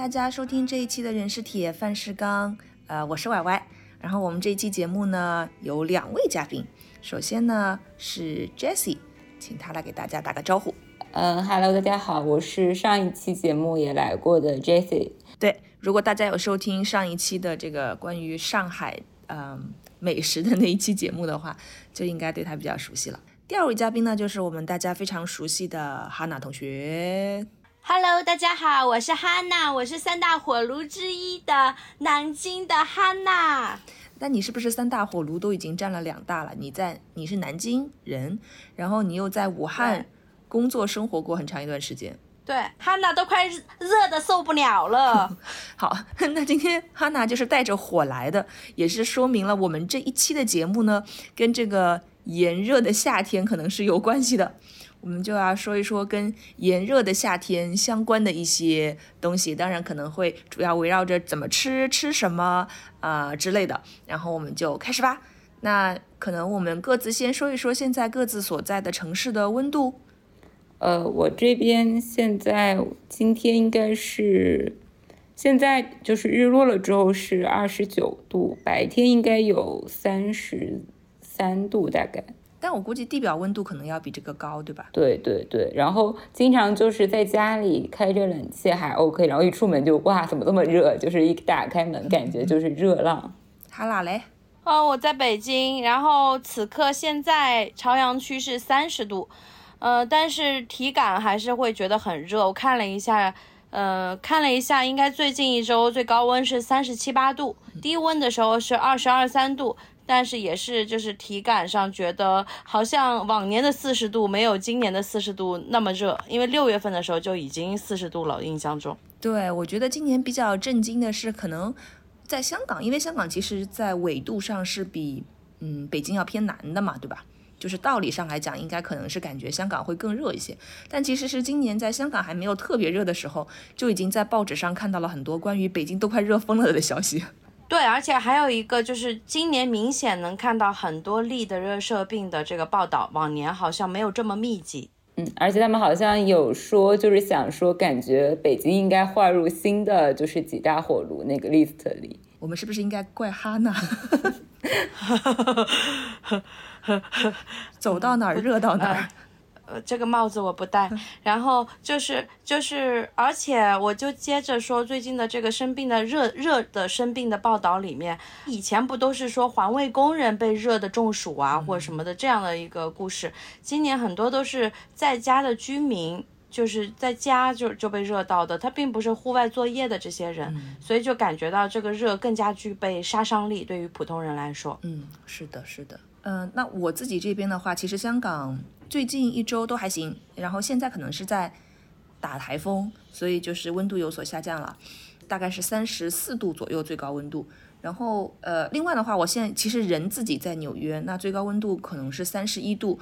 大家收听这一期的人是铁，饭是钢。呃，我是歪歪。然后我们这一期节目呢有两位嘉宾，首先呢是 Jessie，请他来给大家打个招呼。嗯，Hello，大家好，我是上一期节目也来过的 Jessie。对，如果大家有收听上一期的这个关于上海嗯美食的那一期节目的话，就应该对他比较熟悉了。第二位嘉宾呢就是我们大家非常熟悉的哈娜同学。Hello，大家好，我是哈娜，我是三大火炉之一的南京的哈娜。那你是不是三大火炉都已经占了两大了？你在你是南京人，然后你又在武汉工作生活过很长一段时间。对，哈娜都快热的受不了了。好，那今天哈娜就是带着火来的，也是说明了我们这一期的节目呢，跟这个炎热的夏天可能是有关系的。我们就要说一说跟炎热的夏天相关的一些东西，当然可能会主要围绕着怎么吃、吃什么啊之类的。然后我们就开始吧。那可能我们各自先说一说现在各自所在的城市的温度。呃，我这边现在今天应该是，现在就是日落了之后是二十九度，白天应该有三十三度大概。但我估计地表温度可能要比这个高，对吧？对对对，然后经常就是在家里开着冷气还 OK，然后一出门就哇，怎么这么热？就是一打开门，感觉就是热浪。哈哪嘞？哦，我在北京，然后此刻现在朝阳区是三十度，呃，但是体感还是会觉得很热。我看了一下，呃，看了一下，应该最近一周最高温是三十七八度，低温的时候是二十二三度。但是也是，就是体感上觉得好像往年的四十度没有今年的四十度那么热，因为六月份的时候就已经四十度了，印象中。对，我觉得今年比较震惊的是，可能在香港，因为香港其实在纬度上是比嗯北京要偏南的嘛，对吧？就是道理上来讲，应该可能是感觉香港会更热一些。但其实是今年在香港还没有特别热的时候，就已经在报纸上看到了很多关于北京都快热疯了的消息。对，而且还有一个就是今年明显能看到很多例的热射病的这个报道，往年好像没有这么密集。嗯，而且他们好像有说，就是想说，感觉北京应该划入新的就是几大火炉那个 list 里。我们是不是应该怪哈娜？走到哪儿热到哪儿。呃，这个帽子我不戴。然后就是就是，而且我就接着说，最近的这个生病的热热的生病的报道里面，以前不都是说环卫工人被热的中暑啊，或者什么的这样的一个故事？今年很多都是在家的居民，就是在家就就被热到的，他并不是户外作业的这些人，所以就感觉到这个热更加具备杀伤力，对于普通人来说。嗯，是的，是的。嗯，那我自己这边的话，其实香港。最近一周都还行，然后现在可能是在打台风，所以就是温度有所下降了，大概是三十四度左右最高温度。然后呃，另外的话，我现在其实人自己在纽约，那最高温度可能是三十一度。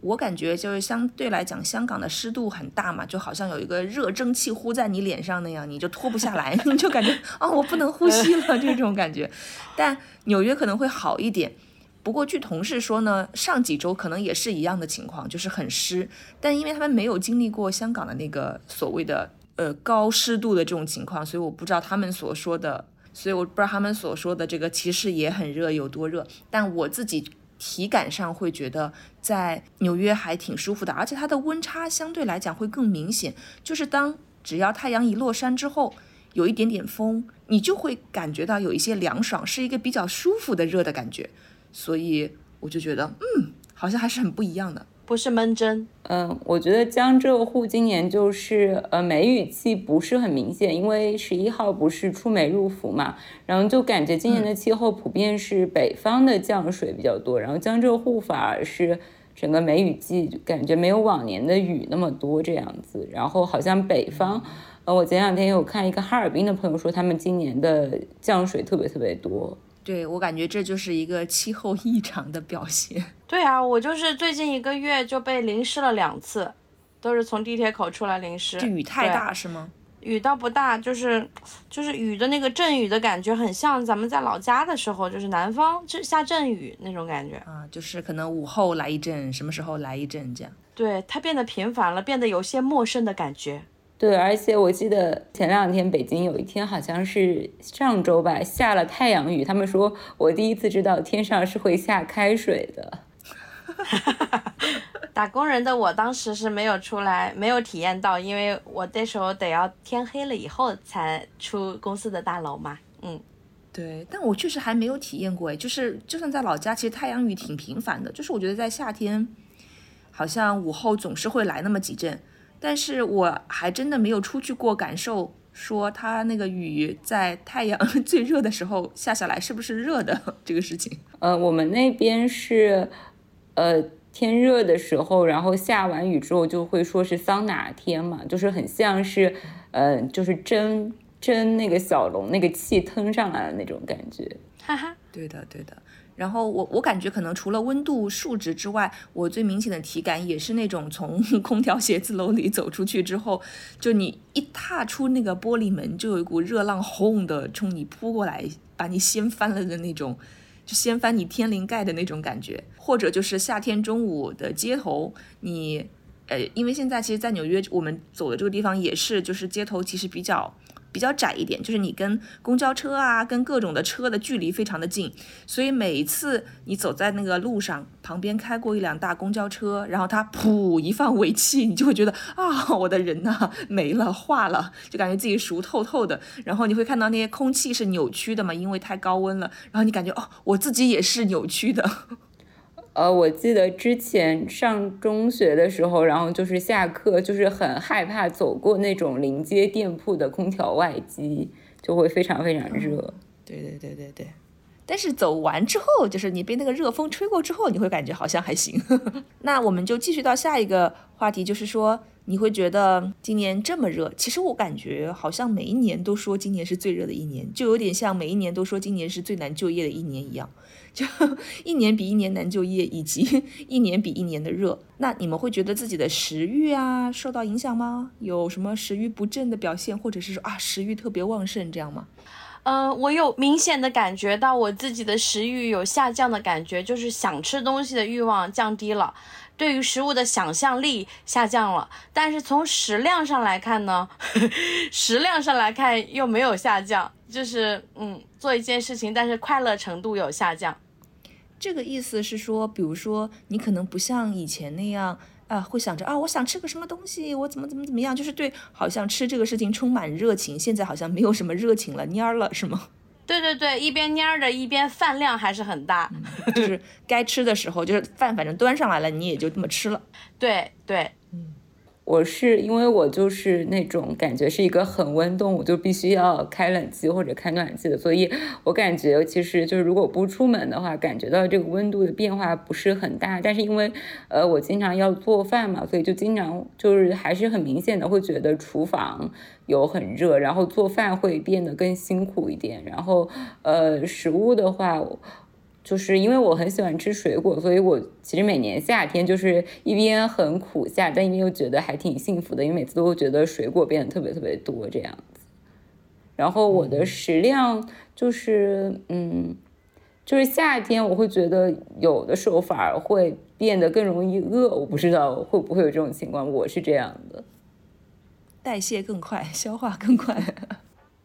我感觉就是相对来讲，香港的湿度很大嘛，就好像有一个热蒸汽呼在你脸上那样，你就脱不下来，你就感觉 啊，我不能呼吸了这种感觉。但纽约可能会好一点。不过据同事说呢，上几周可能也是一样的情况，就是很湿。但因为他们没有经历过香港的那个所谓的呃高湿度的这种情况，所以我不知道他们所说的，所以我不知道他们所说的这个其实也很热有多热。但我自己体感上会觉得在纽约还挺舒服的，而且它的温差相对来讲会更明显。就是当只要太阳一落山之后，有一点点风，你就会感觉到有一些凉爽，是一个比较舒服的热的感觉。所以我就觉得，嗯，好像还是很不一样的，不是闷蒸。嗯，我觉得江浙沪今年就是呃梅雨季不是很明显，因为十一号不是出梅入伏嘛，然后就感觉今年的气候普遍是北方的降水比较多，然后江浙沪反而是整个梅雨季感觉没有往年的雨那么多这样子，然后好像北方，呃，我前两天有看一个哈尔滨的朋友说，他们今年的降水特别特别多。对我感觉这就是一个气候异常的表现。对啊，我就是最近一个月就被淋湿了两次，都是从地铁口出来淋湿。这雨太大是吗？雨倒不大，就是就是雨的那个阵雨的感觉，很像咱们在老家的时候，就是南方这下阵雨那种感觉啊，就是可能午后来一阵，什么时候来一阵这样。对，它变得频繁了，变得有些陌生的感觉。对，而且我记得前两天北京有一天好像是上周吧，下了太阳雨。他们说我第一次知道天上是会下开水的。打工人的我当时是没有出来，没有体验到，因为我那时候得要天黑了以后才出公司的大楼嘛。嗯，对，但我确实还没有体验过哎，就是就算在老家，其实太阳雨挺频繁的。就是我觉得在夏天，好像午后总是会来那么几阵。但是我还真的没有出去过，感受说它那个雨在太阳 最热的时候下下来是不是热的这个事情。呃，我们那边是，呃，天热的时候，然后下完雨之后就会说是桑拿天嘛，就是很像是，呃，就是蒸蒸那个小龙那个气腾上来的那种感觉。哈哈，对的，对的。然后我我感觉可能除了温度数值之外，我最明显的体感也是那种从 空调写字楼里走出去之后，就你一踏出那个玻璃门，就有一股热浪轰的冲你扑过来，把你掀翻了的那种，就掀翻你天灵盖的那种感觉。或者就是夏天中午的街头，你呃，因为现在其实，在纽约我们走的这个地方也是，就是街头其实比较。比较窄一点，就是你跟公交车啊，跟各种的车的距离非常的近，所以每一次你走在那个路上，旁边开过一辆大公交车，然后它噗一放尾气，你就会觉得啊，我的人呐没了，化了，就感觉自己熟透透的。然后你会看到那些空气是扭曲的嘛，因为太高温了。然后你感觉哦，我自己也是扭曲的。呃，我记得之前上中学的时候，然后就是下课，就是很害怕走过那种临街店铺的空调外机，就会非常非常热。对对对对对。但是走完之后，就是你被那个热风吹过之后，你会感觉好像还行。那我们就继续到下一个话题，就是说你会觉得今年这么热，其实我感觉好像每一年都说今年是最热的一年，就有点像每一年都说今年是最难就业的一年一样。就 一年比一年难就业，以及 一年比一年的热，那你们会觉得自己的食欲啊受到影响吗？有什么食欲不振的表现，或者是说啊食欲特别旺盛这样吗？嗯，我有明显的感觉到我自己的食欲有下降的感觉，就是想吃东西的欲望降低了，对于食物的想象力下降了。但是从食量上来看呢，呵 食量上来看又没有下降，就是嗯做一件事情，但是快乐程度有下降。这个意思是说，比如说你可能不像以前那样啊，会想着啊，我想吃个什么东西，我怎么怎么怎么样，就是对，好像吃这个事情充满热情。现在好像没有什么热情了，蔫儿了，是吗？对对对，一边蔫着，一边饭量还是很大，就是该吃的时候，就是饭反正端上来了，你也就这么吃了。对 对。我是因为我就是那种感觉是一个恒温动物，就必须要开冷气或者开暖气的，所以我感觉其实就是如果不出门的话，感觉到这个温度的变化不是很大。但是因为呃我经常要做饭嘛，所以就经常就是还是很明显的会觉得厨房有很热，然后做饭会变得更辛苦一点。然后呃食物的话。就是因为我很喜欢吃水果，所以我其实每年夏天就是一边很苦夏，但一边又觉得还挺幸福的，因为每次都会觉得水果变得特别特别多这样子。然后我的食量就是，嗯，就是夏天我会觉得有的时候反而会变得更容易饿，我不知道会不会有这种情况，我是这样的，代谢更快，消化更快。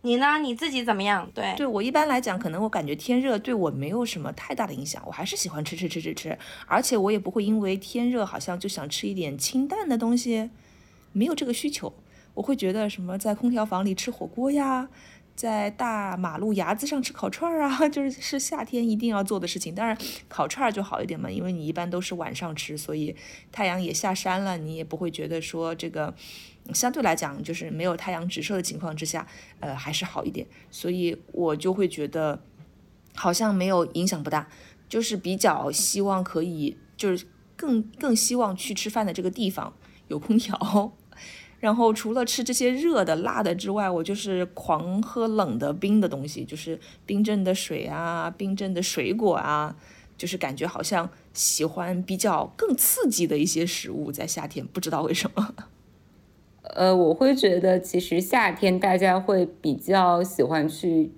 你呢？你自己怎么样？对，对我一般来讲，可能我感觉天热对我没有什么太大的影响，我还是喜欢吃吃吃吃吃，而且我也不会因为天热好像就想吃一点清淡的东西，没有这个需求。我会觉得什么在空调房里吃火锅呀，在大马路牙子上吃烤串儿啊，就是是夏天一定要做的事情。当然烤串儿就好一点嘛，因为你一般都是晚上吃，所以太阳也下山了，你也不会觉得说这个。相对来讲，就是没有太阳直射的情况之下，呃，还是好一点，所以我就会觉得好像没有影响不大，就是比较希望可以，就是更更希望去吃饭的这个地方有空调，然后除了吃这些热的辣的之外，我就是狂喝冷的冰的东西，就是冰镇的水啊，冰镇的水果啊，就是感觉好像喜欢比较更刺激的一些食物，在夏天不知道为什么。呃，我会觉得其实夏天大家会比较喜欢去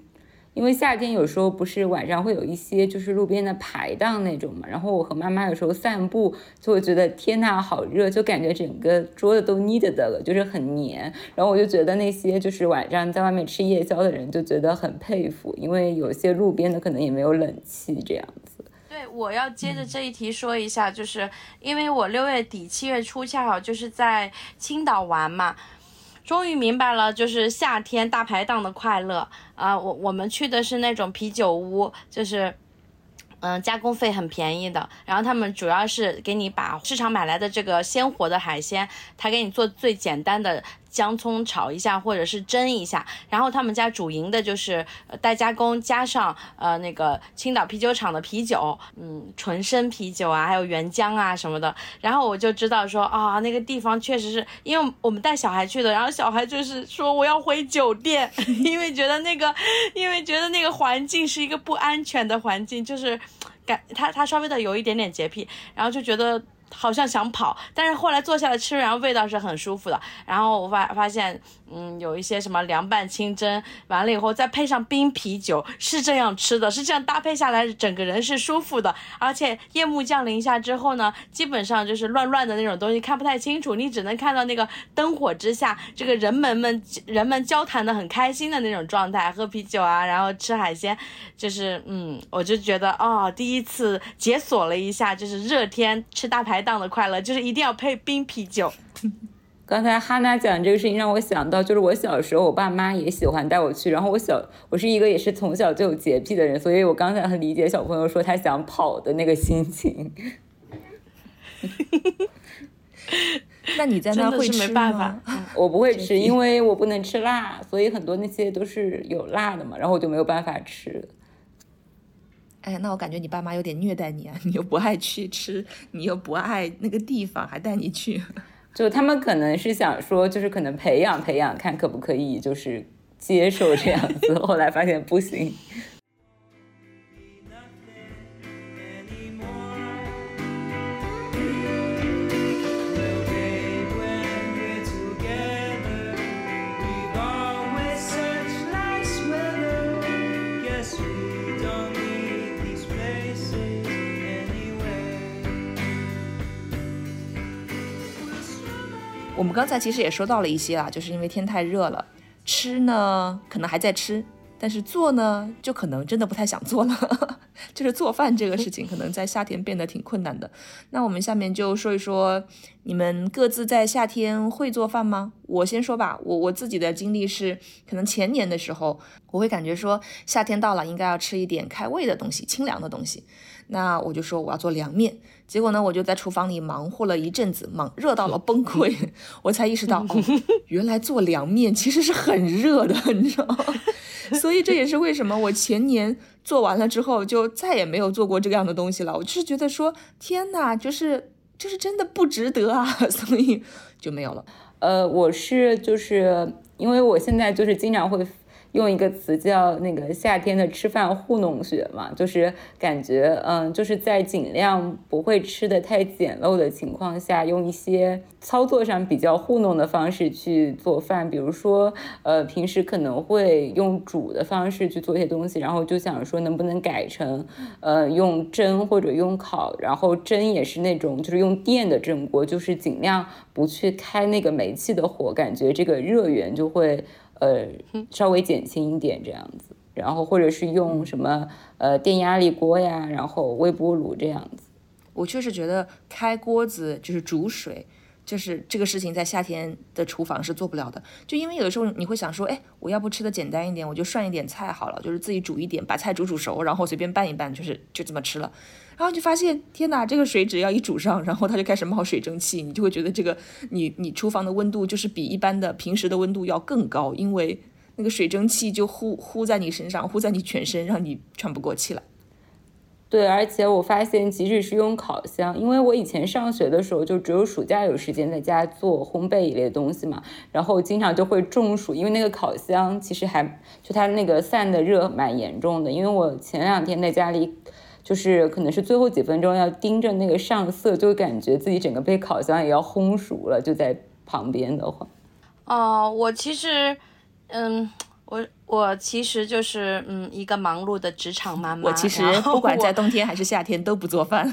因为夏天有时候不是晚上会有一些就是路边的排档那种嘛，然后我和妈妈有时候散步就会觉得天呐好热，就感觉整个桌子都腻的的了，就是很黏。然后我就觉得那些就是晚上在外面吃夜宵的人就觉得很佩服，因为有些路边的可能也没有冷气这样子。对，我要接着这一题说一下，就是因为我六月底七月初恰好就是在青岛玩嘛。终于明白了，就是夏天大排档的快乐啊！我我们去的是那种啤酒屋，就是。嗯，加工费很便宜的，然后他们主要是给你把市场买来的这个鲜活的海鲜，他给你做最简单的姜葱炒一下，或者是蒸一下。然后他们家主营的就是代加工，加上呃那个青岛啤酒厂的啤酒，嗯，纯生啤酒啊，还有原浆啊什么的。然后我就知道说啊，那个地方确实是因为我们带小孩去的，然后小孩就是说我要回酒店，因为觉得那个，因为觉得那个环境是一个不安全的环境，就是。感他他稍微的有一点点洁癖，然后就觉得。好像想跑，但是后来坐下来吃，然后味道是很舒服的。然后我发发现，嗯，有一些什么凉拌清蒸，完了以后再配上冰啤酒，是这样吃的，是这样搭配下来，整个人是舒服的。而且夜幕降临下之后呢，基本上就是乱乱的那种东西看不太清楚，你只能看到那个灯火之下，这个人们们人们交谈的很开心的那种状态，喝啤酒啊，然后吃海鲜，就是嗯，我就觉得哦，第一次解锁了一下，就是热天吃大排。档的快乐就是一定要配冰啤酒。刚才哈娜讲这个事情让我想到，就是我小时候，我爸妈也喜欢带我去。然后我小，我是一个也是从小就有洁癖的人，所以我刚才很理解小朋友说他想跑的那个心情。那你在那会吃吗？我不会吃，因为我不能吃辣，所以很多那些都是有辣的嘛，然后我就没有办法吃。哎，那我感觉你爸妈有点虐待你啊！你又不爱去吃，你又不爱那个地方，还带你去，就他们可能是想说，就是可能培养培养，看可不可以，就是接受这样子。后来发现不行。我们刚才其实也说到了一些啊，就是因为天太热了，吃呢可能还在吃，但是做呢就可能真的不太想做了，就是做饭这个事情可能在夏天变得挺困难的。那我们下面就说一说，你们各自在夏天会做饭吗？我先说吧，我我自己的经历是，可能前年的时候，我会感觉说夏天到了，应该要吃一点开胃的东西，清凉的东西。那我就说我要做凉面，结果呢，我就在厨房里忙活了一阵子，忙热到了崩溃，我才意识到，哦，原来做凉面其实是很热的，你知道吗？所以这也是为什么我前年做完了之后就再也没有做过这个样的东西了。我就是觉得说，天哪，就是就是真的不值得啊，所以就没有了。呃，我是就是因为我现在就是经常会。用一个词叫那个夏天的吃饭糊弄学嘛，就是感觉嗯，就是在尽量不会吃的太简陋的情况下，用一些操作上比较糊弄的方式去做饭。比如说，呃，平时可能会用煮的方式去做一些东西，然后就想说能不能改成呃用蒸或者用烤，然后蒸也是那种就是用电的蒸锅，就是尽量不去开那个煤气的火，感觉这个热源就会。呃，稍微减轻一点这样子，然后或者是用什么呃电压力锅呀，然后微波炉这样子。我确实觉得开锅子就是煮水，就是这个事情在夏天的厨房是做不了的。就因为有的时候你会想说，哎，我要不吃的简单一点，我就涮一点菜好了，就是自己煮一点，把菜煮煮熟，然后随便拌一拌，就是就这么吃了。然后就发现，天哪，这个水只要一煮上，然后它就开始冒水蒸气，你就会觉得这个你你厨房的温度就是比一般的平时的温度要更高，因为那个水蒸气就呼呼在你身上，呼在你全身，让你喘不过气来。对，而且我发现，即使是用烤箱，因为我以前上学的时候就只有暑假有时间在家做烘焙一类的东西嘛，然后经常就会中暑，因为那个烤箱其实还就它那个散的热蛮严重的，因为我前两天在家里。就是可能是最后几分钟要盯着那个上色，就感觉自己整个被烤箱也要烘熟了，就在旁边的话。哦，我其实，嗯，我我其实就是嗯一个忙碌的职场妈妈。我其实不管在冬天还是夏天都不做饭。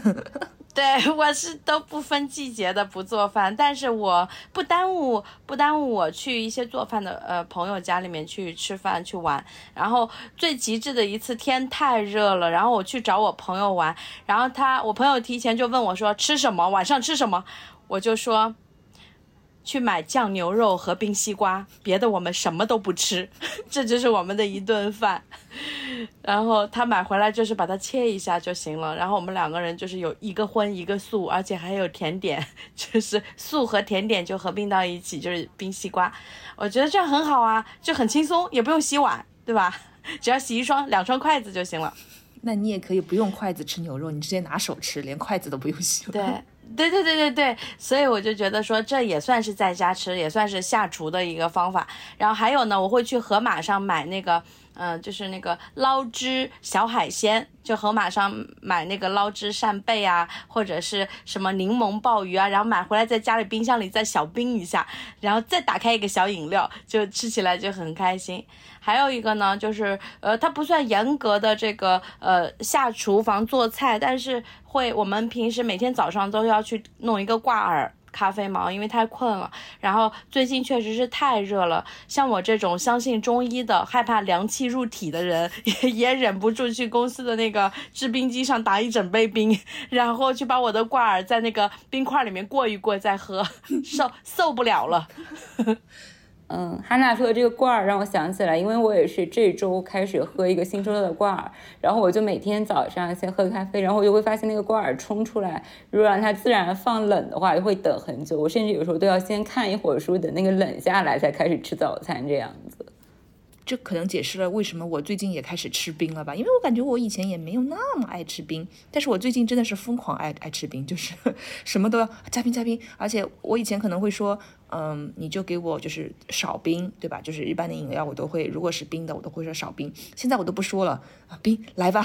对，我是都不分季节的不做饭，但是我不耽误不耽误我去一些做饭的呃朋友家里面去吃饭去玩。然后最极致的一次天太热了，然后我去找我朋友玩，然后他我朋友提前就问我说吃什么，晚上吃什么，我就说。去买酱牛肉和冰西瓜，别的我们什么都不吃，这就是我们的一顿饭。然后他买回来就是把它切一下就行了。然后我们两个人就是有一个荤一个素，而且还有甜点，就是素和甜点就合并到一起，就是冰西瓜。我觉得这样很好啊，就很轻松，也不用洗碗，对吧？只要洗一双两双筷子就行了。那你也可以不用筷子吃牛肉，你直接拿手吃，连筷子都不用洗。对。对对对对对，所以我就觉得说这也算是在家吃，也算是下厨的一个方法。然后还有呢，我会去盒马上买那个，嗯，就是那个捞汁小海鲜，就盒马上买那个捞汁扇贝啊，或者是什么柠檬鲍鱼啊，然后买回来在家里冰箱里再小冰一下，然后再打开一个小饮料，就吃起来就很开心。还有一个呢，就是呃，它不算严格的这个呃下厨房做菜，但是会我们平时每天早上都要去弄一个挂耳咖啡毛，因为太困了。然后最近确实是太热了，像我这种相信中医的、害怕凉气入体的人，也也忍不住去公司的那个制冰机上打一整杯冰，然后去把我的挂耳在那个冰块里面过一过再喝，受受不了了。嗯，哈娜说的这个罐儿让我想起来，因为我也是这周开始喝一个新收到的罐儿，然后我就每天早上先喝咖啡，然后我就会发现那个罐儿冲出来，如果让它自然放冷的话，就会等很久。我甚至有时候都要先看一会儿书，等那个冷下来才开始吃早餐这样子。这可能解释了为什么我最近也开始吃冰了吧？因为我感觉我以前也没有那么爱吃冰，但是我最近真的是疯狂爱爱吃冰，就是 什么都要加冰加冰。而且我以前可能会说，嗯，你就给我就是少冰，对吧？就是一般的饮料我都会，如果是冰的我都会说少冰。现在我都不说了啊，冰来吧。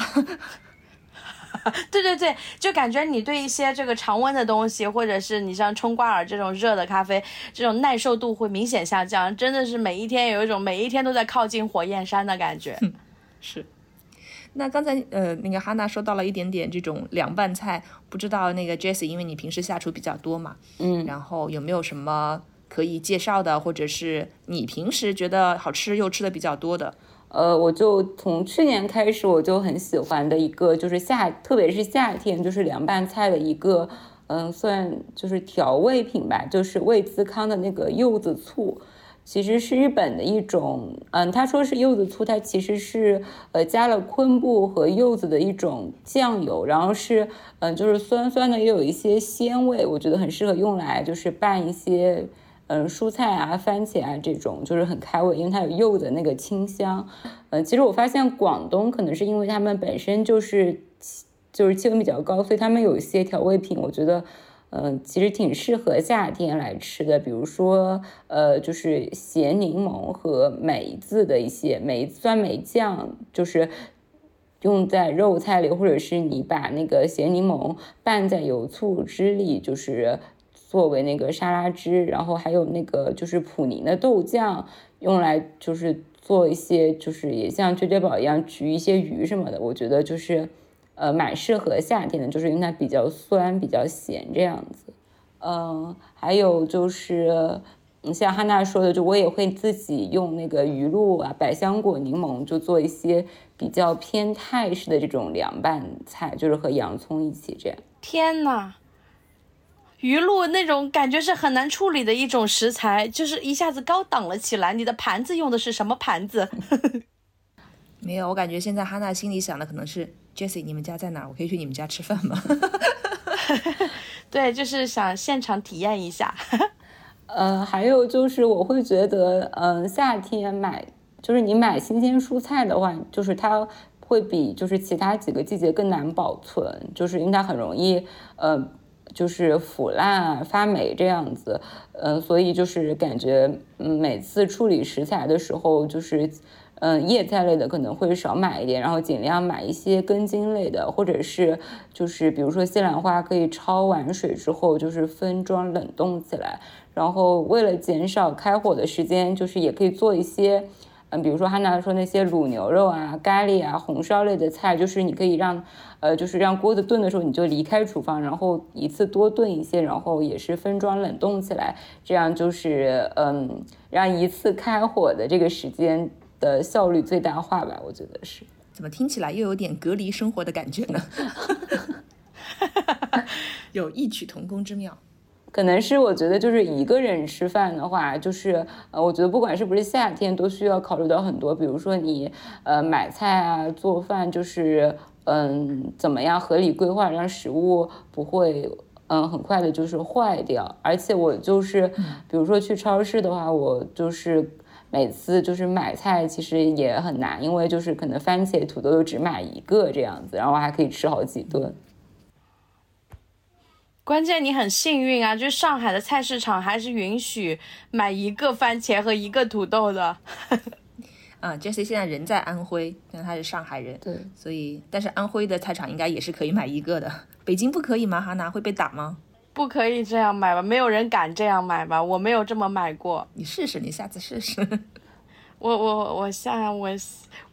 对对对，就感觉你对一些这个常温的东西，或者是你像冲挂耳这种热的咖啡，这种耐受度会明显下降，真的是每一天有一种每一天都在靠近火焰山的感觉。是。那刚才呃，那个哈娜说到了一点点这种凉拌菜，不知道那个 Jessie，因为你平时下厨比较多嘛，嗯，然后有没有什么可以介绍的，或者是你平时觉得好吃又吃的比较多的？呃，我就从去年开始，我就很喜欢的一个，就是夏，特别是夏天，就是凉拌菜的一个，嗯，算就是调味品吧，就是味滋康的那个柚子醋，其实是日本的一种，嗯，他说是柚子醋，它其实是呃加了昆布和柚子的一种酱油，然后是嗯就是酸酸的，也有一些鲜味，我觉得很适合用来就是拌一些。嗯，蔬菜啊，番茄啊，这种就是很开胃，因为它有柚子那个清香。嗯，其实我发现广东可能是因为他们本身就是就是气温比较高，所以他们有一些调味品，我觉得嗯，其实挺适合夏天来吃的。比如说呃，就是咸柠檬和梅子的一些梅酸梅酱，就是用在肉菜里，或者是你把那个咸柠檬拌在油醋汁里，就是。作为那个沙拉汁，然后还有那个就是普宁的豆酱，用来就是做一些，就是也像绝绝宝一样焗一些鱼什么的。我觉得就是，呃，蛮适合夏天的，就是因为它比较酸、比较咸这样子。嗯，还有就是，你像哈娜说的，就我也会自己用那个鱼露啊、百香果、柠檬，就做一些比较偏泰式的这种凉拌菜，就是和洋葱一起这样。天呐！鱼露那种感觉是很难处理的一种食材，就是一下子高档了起来。你的盘子用的是什么盘子？没有，我感觉现在哈娜心里想的可能是 Jessie，你们家在哪？我可以去你们家吃饭吗？对，就是想现场体验一下。呃，还有就是我会觉得，嗯，夏天买就是你买新鲜蔬菜的话，就是它会比就是其他几个季节更难保存，就是因为它很容易，呃。就是腐烂、发霉这样子，嗯，所以就是感觉，嗯，每次处理食材的时候，就是，嗯，叶菜类的可能会少买一点，然后尽量买一些根茎类的，或者是就是比如说西兰花，可以焯完水之后就是分装冷冻起来，然后为了减少开火的时间，就是也可以做一些。嗯，比如说汉娜说那些卤牛肉啊、咖喱啊、红烧类的菜，就是你可以让，呃，就是让锅子炖的时候你就离开厨房，然后一次多炖一些，然后也是分装冷冻起来，这样就是嗯，让一次开火的这个时间的效率最大化吧，我觉得是。怎么听起来又有点隔离生活的感觉呢？有异曲同工之妙。可能是我觉得，就是一个人吃饭的话，就是呃，我觉得不管是不是夏天，都需要考虑到很多，比如说你呃买菜啊、做饭，就是嗯怎么样合理规划，让食物不会嗯很快的就是坏掉。而且我就是，比如说去超市的话，我就是每次就是买菜其实也很难，因为就是可能番茄、土豆又只买一个这样子，然后还可以吃好几顿。关键你很幸运啊，就是上海的菜市场还是允许买一个番茄和一个土豆的。啊，Jessie 现在人在安徽，但他是上海人，对，所以但是安徽的菜场应该也是可以买一个的。北京不可以吗？哈娜会被打吗？不可以这样买吧？没有人敢这样买吧？我没有这么买过。你试试，你下次试试。我我我下我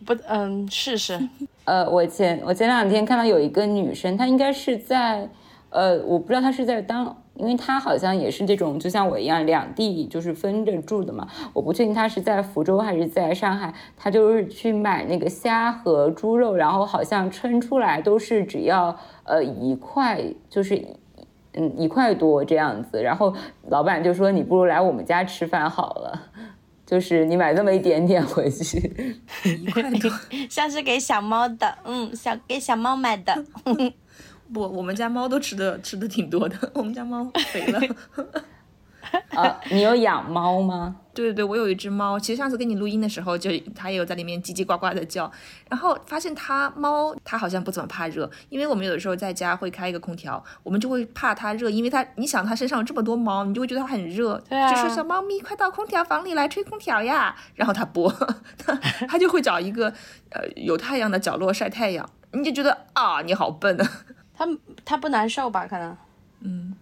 不嗯试试。呃，我前我前两天看到有一个女生，她应该是在。呃，我不知道他是在当，因为他好像也是这种，就像我一样，两地就是分着住的嘛。我不确定他是在福州还是在上海。他就是去买那个虾和猪肉，然后好像称出来都是只要呃一块，就是嗯一块多这样子。然后老板就说：“你不如来我们家吃饭好了，就是你买那么一点点回去，一块多，像是给小猫的，嗯，小给小猫买的。”不，我们家猫都吃的吃的挺多的，我们家猫肥了。啊，你有养猫吗？对对对，我有一只猫。其实上次跟你录音的时候，就它也有在里面叽叽呱呱的叫。然后发现它猫，它好像不怎么怕热，因为我们有的时候在家会开一个空调，我们就会怕它热，因为它，你想它身上有这么多毛，你就会觉得它很热。对啊。就说小猫咪，快到空调房里来吹空调呀。然后它不，它它就会找一个呃有太阳的角落晒太阳。你就觉得啊，你好笨啊。它它不难受吧？可能，嗯，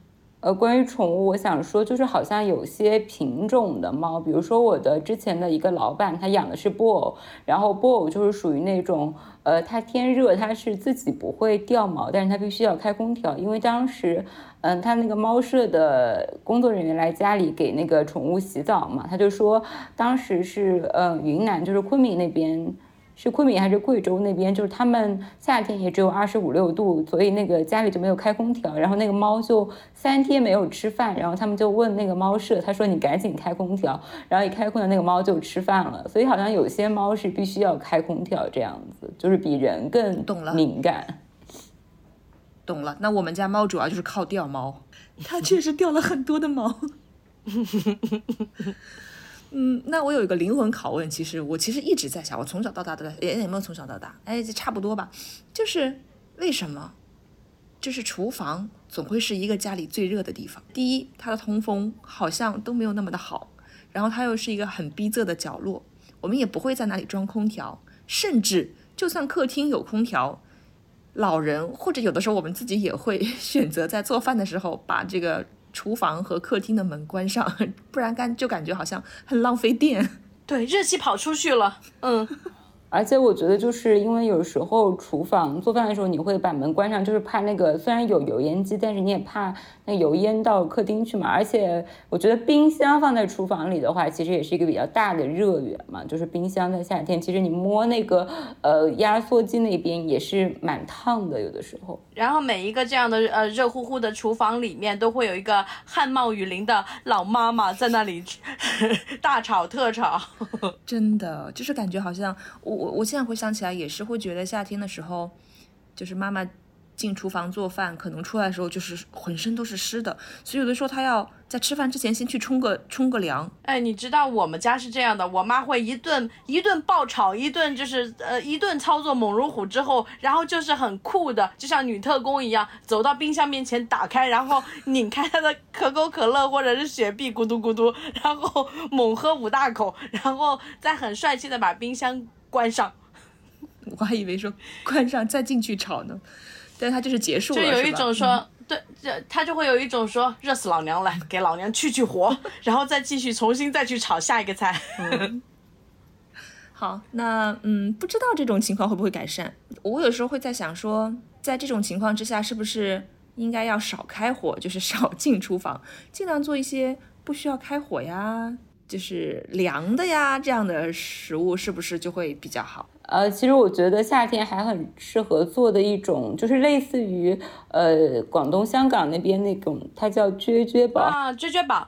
呃，关于宠物，我想说，就是好像有些品种的猫，比如说我的之前的一个老板，他养的是布偶，然后布偶就是属于那种，呃，它天热，它是自己不会掉毛，但是它必须要开空调，因为当时，嗯，他那个猫舍的工作人员来家里给那个宠物洗澡嘛，他就说，当时是，嗯，云南就是昆明那边。是昆明还是贵州那边？就是他们夏天也只有二十五六度，所以那个家里就没有开空调，然后那个猫就三天没有吃饭，然后他们就问那个猫舍，他说你赶紧开空调，然后一开空调，那个猫就吃饭了。所以好像有些猫是必须要开空调这样子，就是比人更懂了敏感。懂了，那我们家猫主要就是靠掉毛，它确实掉了很多的毛。嗯，那我有一个灵魂拷问，其实我其实一直在想，我从小到大都在，也也没有从小到大，哎，这差不多吧，就是为什么，就是厨房总会是一个家里最热的地方。第一，它的通风好像都没有那么的好，然后它又是一个很逼仄的角落，我们也不会在那里装空调，甚至就算客厅有空调，老人或者有的时候我们自己也会 选择在做饭的时候把这个。厨房和客厅的门关上，不然干就感觉好像很浪费电。对，热气跑出去了。嗯。而且我觉得，就是因为有时候厨房做饭的时候，你会把门关上，就是怕那个虽然有油烟机，但是你也怕那油烟到客厅去嘛。而且我觉得冰箱放在厨房里的话，其实也是一个比较大的热源嘛。就是冰箱在夏天，其实你摸那个呃压缩机那边也是蛮烫的，有的时候。然后每一个这样的呃热乎乎的厨房里面，都会有一个汗冒雨淋的老妈妈在那里 大吵特吵，真的就是感觉好像我。我我现在回想起来，也是会觉得夏天的时候，就是妈妈。进厨房做饭，可能出来的时候就是浑身都是湿的，所以有的时候她要在吃饭之前先去冲个冲个凉。哎，你知道我们家是这样的，我妈会一顿一顿爆炒，一顿就是呃一顿操作猛如虎之后，然后就是很酷的，就像女特工一样，走到冰箱面前打开，然后拧开它的可口可乐或者是雪碧，咕嘟咕嘟，然后猛喝五大口，然后再很帅气的把冰箱关上。我还以为说关上再进去炒呢。但他就是结束了，就有一种说，对，这他就会有一种说，热死老娘了，给老娘去去火，然后再继续重新再去炒下一个菜。好，那嗯，不知道这种情况会不会改善？我有时候会在想说，在这种情况之下，是不是应该要少开火，就是少进厨房，尽量做一些不需要开火呀，就是凉的呀这样的食物，是不是就会比较好？呃，其实我觉得夏天还很适合做的一种，就是类似于呃广东、香港那边那种，它叫啫啫煲啊，啫啫煲。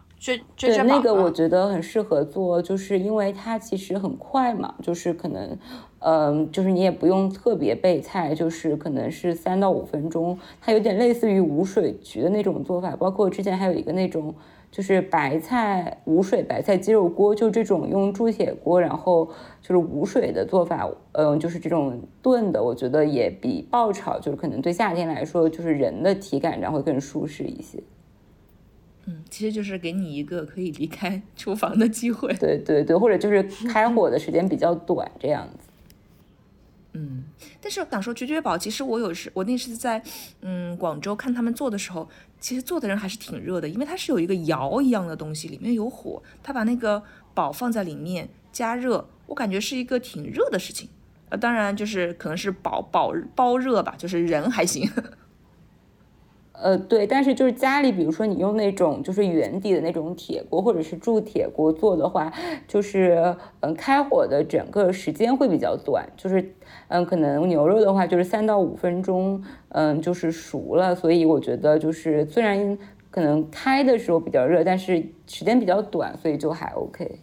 对那个我觉得很适合做，就是因为它其实很快嘛，就是可能，嗯，就是你也不用特别备菜，就是可能是三到五分钟，它有点类似于无水焗的那种做法。包括之前还有一个那种，就是白菜无水白菜鸡肉锅，就这种用铸铁锅，然后就是无水的做法，嗯，就是这种炖的，我觉得也比爆炒，就是可能对夏天来说，就是人的体感上会更舒适一些。嗯，其实就是给你一个可以离开 厨房的机会。对对对，或者就是开火的时间比较短这样子。嗯，但是想说绝绝宝，其实我有时我那次在嗯广州看他们做的时候，其实做的人还是挺热的，因为它是有一个窑一样的东西，里面有火，他把那个宝放在里面加热，我感觉是一个挺热的事情。呃，当然就是可能是宝宝包热吧，就是人还行。呃，对，但是就是家里，比如说你用那种就是圆底的那种铁锅或者是铸铁锅做的话，就是嗯，开火的整个时间会比较短，就是嗯，可能牛肉的话就是三到五分钟，嗯，就是熟了。所以我觉得就是虽然可能开的时候比较热，但是时间比较短，所以就还 OK。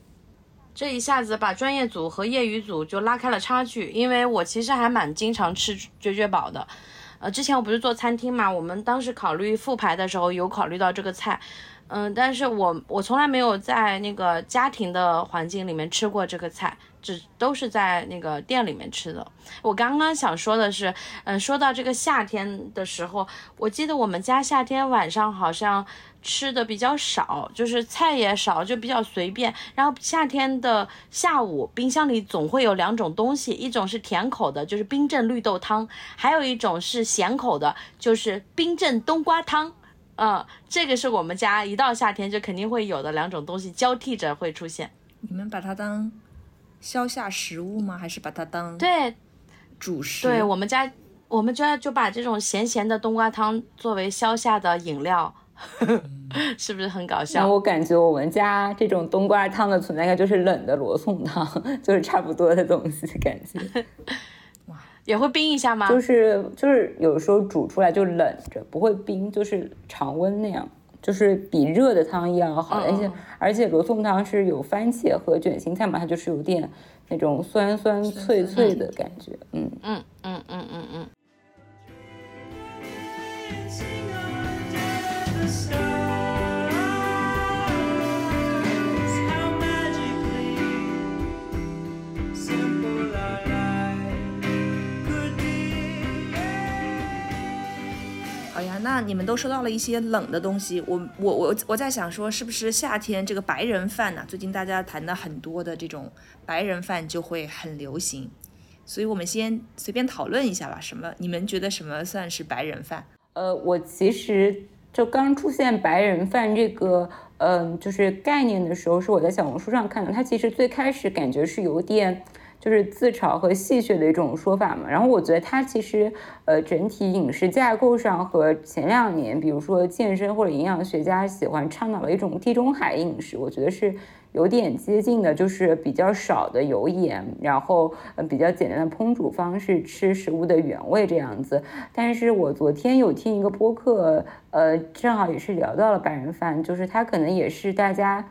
这一下子把专业组和业余组就拉开了差距，因为我其实还蛮经常吃绝绝宝的。呃，之前我不是做餐厅嘛，我们当时考虑复牌的时候有考虑到这个菜，嗯，但是我我从来没有在那个家庭的环境里面吃过这个菜，只都是在那个店里面吃的。我刚刚想说的是，嗯，说到这个夏天的时候，我记得我们家夏天晚上好像。吃的比较少，就是菜也少，就比较随便。然后夏天的下午，冰箱里总会有两种东西，一种是甜口的，就是冰镇绿豆汤；还有一种是咸口的，就是冰镇冬瓜汤。嗯，这个是我们家一到夏天就肯定会有的两种东西，交替着会出现。你们把它当消夏食物吗？还是把它当对主食？对我们家，我们家就把这种咸咸的冬瓜汤作为消夏的饮料。是不是很搞笑？我感觉我们家这种冬瓜汤的存在感就是冷的罗宋汤，就是差不多的东西感觉。哇，也会冰一下吗？就是就是有时候煮出来就冷着，不会冰，就是常温那样，就是比热的汤要好。而且而且罗宋汤是有番茄和卷心菜嘛，它就是有点那种酸酸脆脆的感觉。嗯嗯嗯嗯嗯嗯。好呀，那你们都收到了一些冷的东西，我我我我在想说，是不是夏天这个白人饭呢？最近大家谈的很多的这种白人饭就会很流行，所以我们先随便讨论一下吧。什么？你们觉得什么算是白人饭？呃，我其实就刚出现白人饭这个，嗯，就是概念的时候，是我在小红书上看的。它其实最开始感觉是有点。就是自嘲和戏谑的一种说法嘛，然后我觉得它其实，呃，整体饮食架构上和前两年，比如说健身或者营养学家喜欢倡导的一种地中海饮食，我觉得是有点接近的，就是比较少的油盐，然后呃比较简单的烹煮方式，吃食物的原味这样子。但是我昨天有听一个播客，呃，正好也是聊到了白人饭，就是它可能也是大家。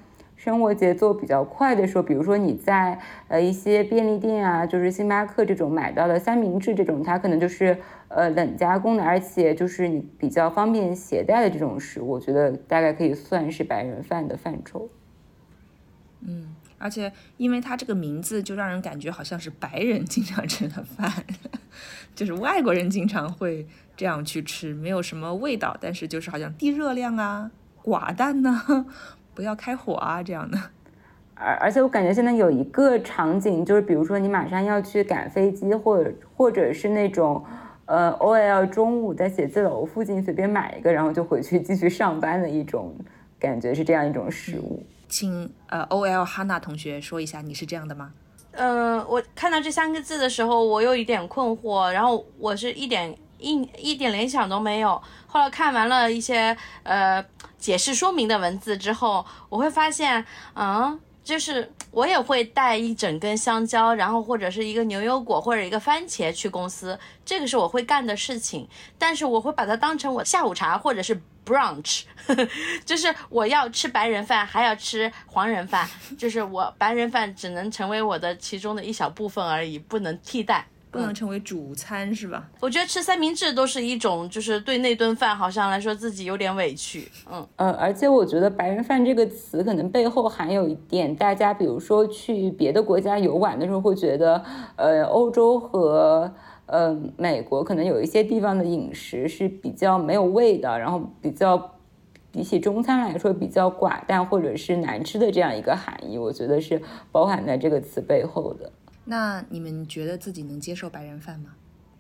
生活节奏比较快的时候，比如说你在呃一些便利店啊，就是星巴克这种买到的三明治这种，它可能就是呃冷加工的，而且就是你比较方便携带的这种食物，我觉得大概可以算是白人饭的范畴。嗯，而且因为它这个名字就让人感觉好像是白人经常吃的饭，就是外国人经常会这样去吃，没有什么味道，但是就是好像低热量啊，寡淡呢。不要开火啊，这样的。而而且我感觉现在有一个场景，就是比如说你马上要去赶飞机，或者或者是那种，呃，OL 中午在写字楼附近随便买一个，然后就回去继续上班的一种感觉，是这样一种食物。请呃，OL 哈娜同学说一下，你是这样的吗？嗯、我看到这三个字的时候，我有一点困惑，然后我是一点一一点联想都没有。后来看完了一些呃解释说明的文字之后，我会发现，嗯，就是我也会带一整根香蕉，然后或者是一个牛油果或者一个番茄去公司，这个是我会干的事情。但是我会把它当成我下午茶或者是 brunch，就是我要吃白人饭，还要吃黄人饭，就是我白人饭只能成为我的其中的一小部分而已，不能替代。不能成为主餐是吧？我觉得吃三明治都是一种，就是对那顿饭好像来说自己有点委屈。嗯，嗯，而且我觉得“白人饭”这个词可能背后含有一点，大家比如说去别的国家游玩的时候，会觉得，呃，欧洲和呃美国可能有一些地方的饮食是比较没有味的，然后比较比起中餐来说比较寡淡或者是难吃的这样一个含义，我觉得是包含在这个词背后的。那你们觉得自己能接受白人饭吗？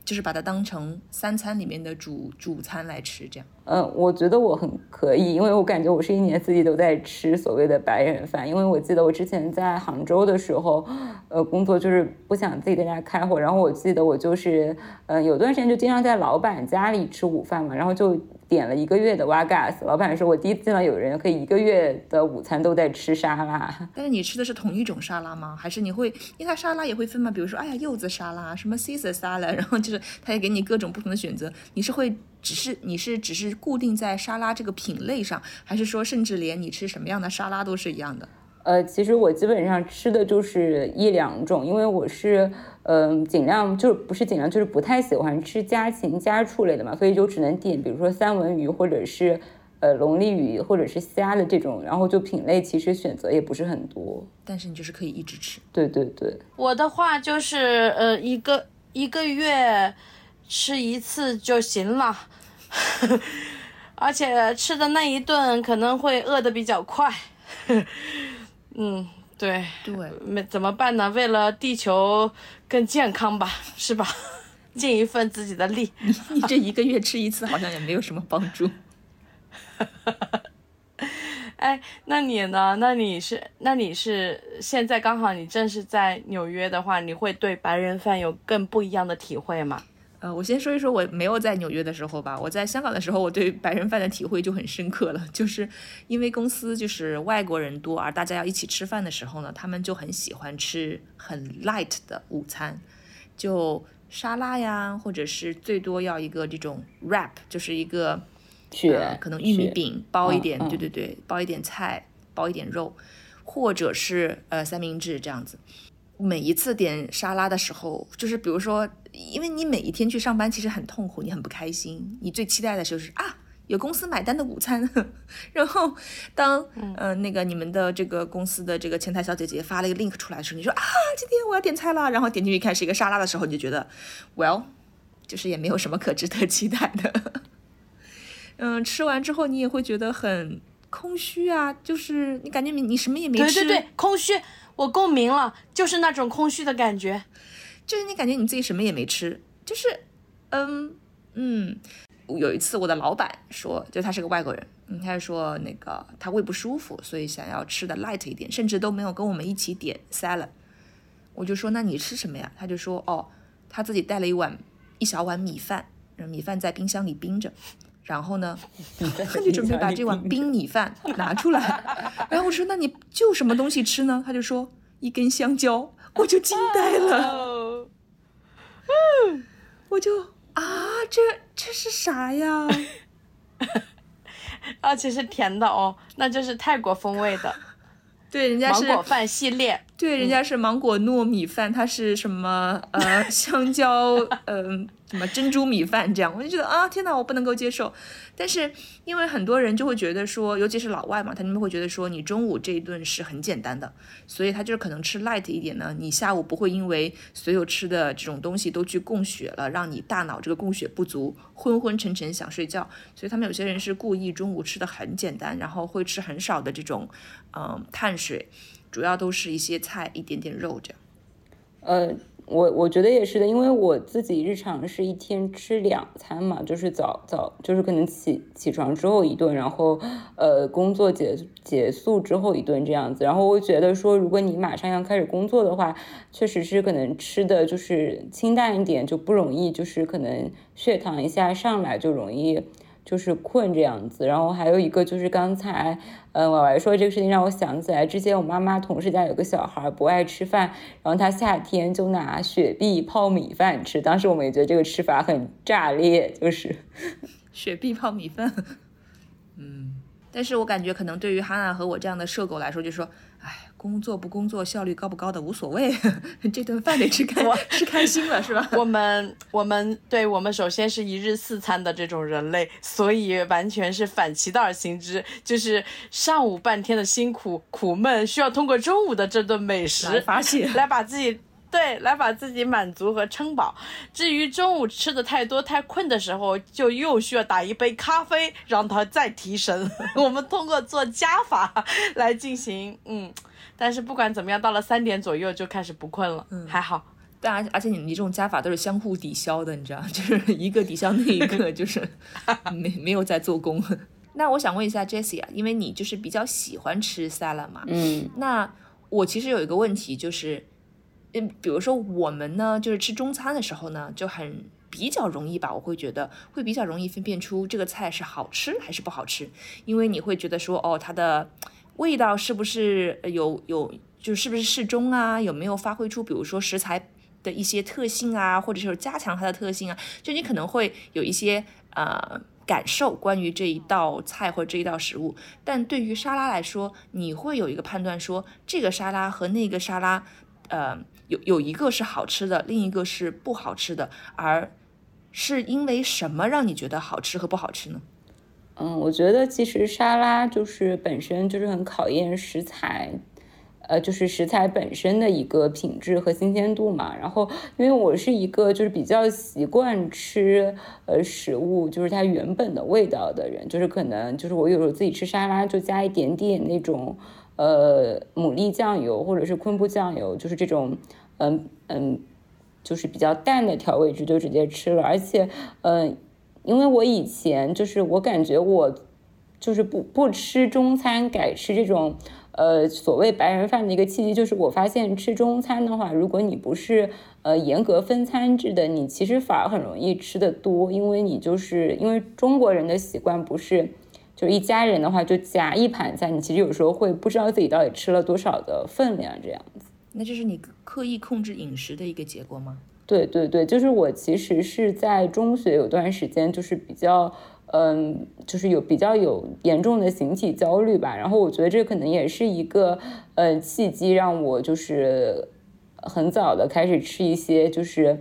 就是把它当成三餐里面的主主餐来吃，这样。嗯，我觉得我很可以，因为我感觉我是一年四季都在吃所谓的白人饭。因为我记得我之前在杭州的时候，呃，工作就是不想自己在家开火，然后我记得我就是，呃，有段时间就经常在老板家里吃午饭嘛，然后就点了一个月的 Wagas。老板说我第一次见到有人可以一个月的午餐都在吃沙拉。但是你吃的是同一种沙拉吗？还是你会，因为它沙拉也会分嘛，比如说，哎呀，柚子沙拉，什么 Caesar 沙拉，然后就是它也给你各种不同的选择。你是会只是你是只是固定在沙拉这个品类上，还是说甚至连你吃什么样的沙拉都是一样的？呃，其实我基本上吃的就是一两种，因为我是，嗯、尽量就是不是尽量就是不太喜欢吃家禽家畜类的嘛，所以就只能点，比如说三文鱼或者是呃龙利鱼或者是虾的这种，然后就品类其实选择也不是很多。但是你就是可以一直吃。对对对，我的话就是呃一个一个月吃一次就行了，而且吃的那一顿可能会饿得比较快。嗯，对，对，没怎么办呢？为了地球更健康吧，是吧？尽一份自己的力。你这一个月吃一次好像也没有什么帮助。哎，那你呢？那你是，那你是现在刚好你正是在纽约的话，你会对白人饭有更不一样的体会吗？呃，我先说一说我没有在纽约的时候吧。我在香港的时候，我对白人饭的体会就很深刻了，就是因为公司就是外国人多，而大家要一起吃饭的时候呢，他们就很喜欢吃很 light 的午餐，就沙拉呀，或者是最多要一个这种 wrap，就是一个血、呃、可能玉米饼包一点，对对对，包一点菜，包一点肉，或者是呃三明治这样子。每一次点沙拉的时候，就是比如说，因为你每一天去上班其实很痛苦，你很不开心，你最期待的就是啊。有公司买单的午餐，然后当呃那个你们的这个公司的这个前台小姐姐发了一个 link 出来的时候，你说啊，今天我要点菜了，然后点进去看是一个沙拉的时候，你就觉得，well，就是也没有什么可值得期待的。嗯，吃完之后你也会觉得很空虚啊，就是你感觉你你什么也没吃，对对对，空虚，我共鸣了，就是那种空虚的感觉。就是你感觉你自己什么也没吃，就是，嗯嗯，有一次我的老板说，就他是个外国人，嗯，他就说那个他胃不舒服，所以想要吃的 light 一点，甚至都没有跟我们一起点 salad。我就说那你吃什么呀？他就说哦，他自己带了一碗一小碗米饭，米饭在冰箱里冰着。然后呢，他就准备把这碗冰米饭拿出来，然后我说：“那你就什么东西吃呢？”他就说：“一根香蕉。”我就惊呆了，哦，我就啊，这这是啥呀？而且是甜的哦，那就是泰国风味的 对，人家是芒果饭系列。对，人家是芒果糯米饭，它是什么呃香蕉嗯、什么珍珠米饭这样，我就觉得啊天哪，我不能够接受。但是因为很多人就会觉得说，尤其是老外嘛，他们会觉得说你中午这一顿是很简单的，所以他就是可能吃 light 一点呢，你下午不会因为所有吃的这种东西都去供血了，让你大脑这个供血不足，昏昏沉沉想睡觉。所以他们有些人是故意中午吃的很简单，然后会吃很少的这种嗯、碳水。主要都是一些菜，一点点肉这样。呃，我我觉得也是的，因为我自己日常是一天吃两餐嘛，就是早早就是可能起起床之后一顿，然后呃工作结结束之后一顿这样子。然后我觉得说，如果你马上要开始工作的话，确实是可能吃的就是清淡一点，就不容易就是可能血糖一下上来就容易。就是困这样子，然后还有一个就是刚才，嗯，婉婉说这个事情让我想起来，之前我妈妈同事家有个小孩不爱吃饭，然后他夏天就拿雪碧泡米饭吃，当时我们也觉得这个吃法很炸裂，就是 雪碧泡米饭，嗯，但是我感觉可能对于哈娜和我这样的社狗来说，就是说。哎，工作不工作，效率高不高的无所谓，这顿饭得吃开，吃开心了是吧？我们我们对我们首先是一日四餐的这种人类，所以完全是反其道而行之，就是上午半天的辛苦苦闷，需要通过中午的这顿美食来发泄，来把自己。对，来把自己满足和撑饱。至于中午吃的太多太困的时候，就又需要打一杯咖啡，让它再提神。我们通过做加法来进行，嗯。但是不管怎么样，到了三点左右就开始不困了，嗯，还好。但而而且你你这种加法都是相互抵消的，你知道，就是一个抵消那一个，就是没没有在做工。那我想问一下 Jessie 啊，因为你就是比较喜欢吃 salad 嘛，嗯，那我其实有一个问题就是。嗯，比如说我们呢，就是吃中餐的时候呢，就很比较容易吧，我会觉得会比较容易分辨出这个菜是好吃还是不好吃，因为你会觉得说，哦，它的味道是不是有有，就是不是适中啊，有没有发挥出比如说食材的一些特性啊，或者是加强它的特性啊，就你可能会有一些呃感受关于这一道菜或者这一道食物，但对于沙拉来说，你会有一个判断说，这个沙拉和那个沙拉，呃。有有一个是好吃的，另一个是不好吃的，而是因为什么让你觉得好吃和不好吃呢？嗯，我觉得其实沙拉就是本身就是很考验食材，呃，就是食材本身的一个品质和新鲜度嘛。然后，因为我是一个就是比较习惯吃呃食物就是它原本的味道的人，就是可能就是我有时候自己吃沙拉就加一点点那种。呃，牡蛎酱油或者是昆布酱油，就是这种，嗯嗯，就是比较淡的调味汁就直接吃了。而且，嗯，因为我以前就是我感觉我就是不不吃中餐，改吃这种呃所谓白人饭的一个契机，就是我发现吃中餐的话，如果你不是呃严格分餐制的，你其实反而很容易吃的多，因为你就是因为中国人的习惯不是。就一家人的话，就夹一盘菜，你其实有时候会不知道自己到底吃了多少的分量，这样子。那这是你刻意控制饮食的一个结果吗？对对对，就是我其实是在中学有段时间，就是比较，嗯，就是有比较有严重的形体焦虑吧。然后我觉得这可能也是一个，呃，契机，让我就是很早的开始吃一些，就是。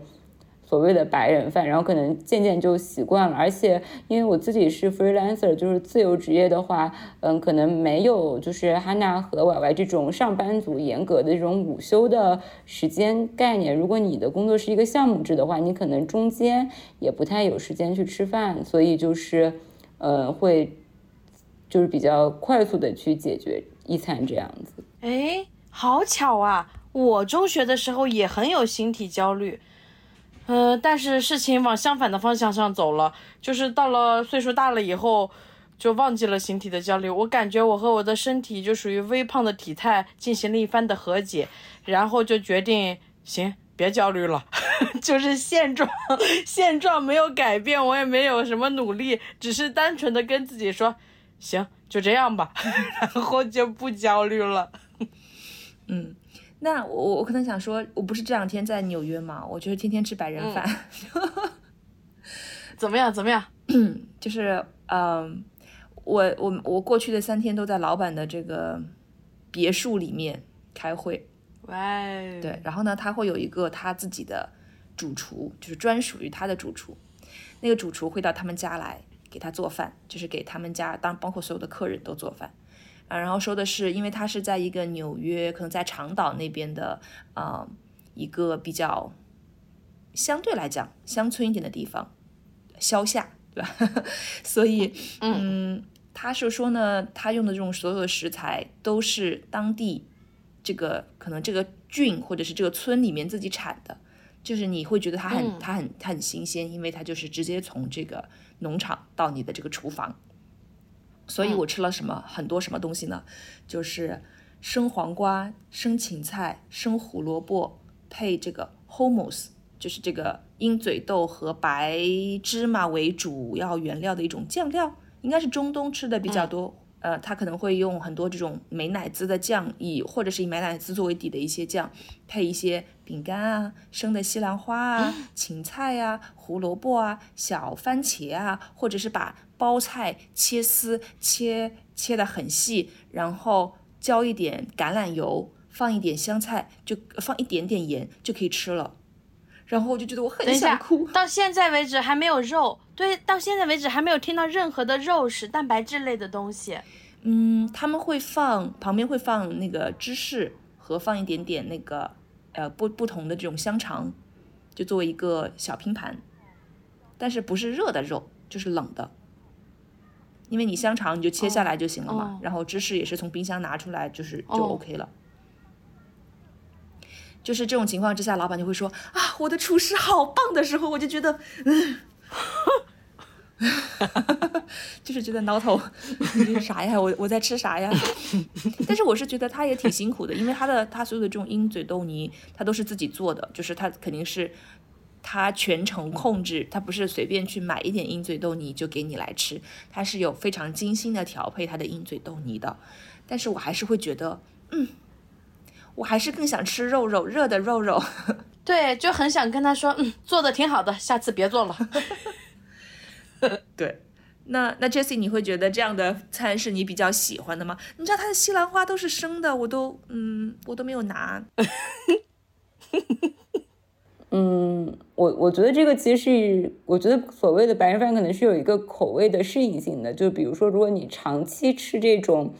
所谓的白人饭，然后可能渐渐就习惯了，而且因为我自己是 freelancer，就是自由职业的话，嗯，可能没有就是哈娜和歪歪这种上班族严格的这种午休的时间概念。如果你的工作是一个项目制的话，你可能中间也不太有时间去吃饭，所以就是，呃，会就是比较快速的去解决一餐这样子。哎，好巧啊！我中学的时候也很有形体焦虑。呃，但是事情往相反的方向上走了，就是到了岁数大了以后，就忘记了形体的焦虑。我感觉我和我的身体就属于微胖的体态进行了一番的和解，然后就决定，行，别焦虑了，就是现状，现状没有改变，我也没有什么努力，只是单纯的跟自己说，行，就这样吧，然后就不焦虑了，嗯。那我我可能想说，我不是这两天在纽约吗，我就是天天吃白人饭，怎么样？怎么样？就是嗯，我我我过去的三天都在老板的这个别墅里面开会，哇，对，然后呢，他会有一个他自己的主厨，就是专属于他的主厨，那个主厨会到他们家来给他做饭，就是给他们家当包括所有的客人都做饭。啊，然后说的是，因为他是在一个纽约，可能在长岛那边的，呃，一个比较相对来讲乡村一点的地方，乡下，对吧？所以，嗯，他是说呢，他用的这种所有的食材都是当地这个可能这个郡或者是这个村里面自己产的，就是你会觉得它很、嗯它很它很新鲜，因为它就是直接从这个农场到你的这个厨房。所以我吃了什么、很多什么东西呢？就是生黄瓜、生芹菜、生胡萝卜配这个 hummus，就是这个鹰嘴豆和白芝麻为主要原料的一种酱料，应该是中东吃的比较多。呃，它可能会用很多这种美乃滋的酱，以或者是以美乃滋作为底的一些酱，配一些饼干啊、生的西兰花啊、芹菜啊、胡萝卜啊、小番茄啊，或者是把包菜切丝切切的很细，然后浇一点橄榄油，放一点香菜，就放一点点盐就可以吃了。然后我就觉得我很想哭，，到现在为止还没有肉，对，到现在为止还没有听到任何的肉食、蛋白质类的东西。嗯，他们会放旁边会放那个芝士和放一点点那个呃不不同的这种香肠，就作为一个小拼盘，但是不是热的肉，就是冷的。因为你香肠你就切下来就行了嘛，哦然后芝士也是从冰箱拿出来，就是就哦 OK 了。就是这种情况之下，老板就会说啊，我的厨师好棒的时候，我就觉得，嗯，就是觉得挠头，你这是啥呀？我我在吃啥呀？但是我是觉得他也挺辛苦的，因为他的他所有的这种鹰嘴豆泥，他都是自己做的，就是他肯定是他全程控制，他不是随便去买一点鹰嘴豆泥就给你来吃，他是有非常精心的调配他的鹰嘴豆泥的。但是我还是会觉得，嗯，我还是更想吃肉肉热的肉肉。对，就很想跟他说，嗯，做的挺好的，下次别做了。对，那那 Jessie，你会觉得这样的餐是你比较喜欢的吗？你知道它的西兰花都是生的，我都嗯，我都没有拿。嗯，我我觉得这个其实是，我觉得所谓的白人饭可能是有一个口味的适应性的，就比如说，如果你长期吃这种，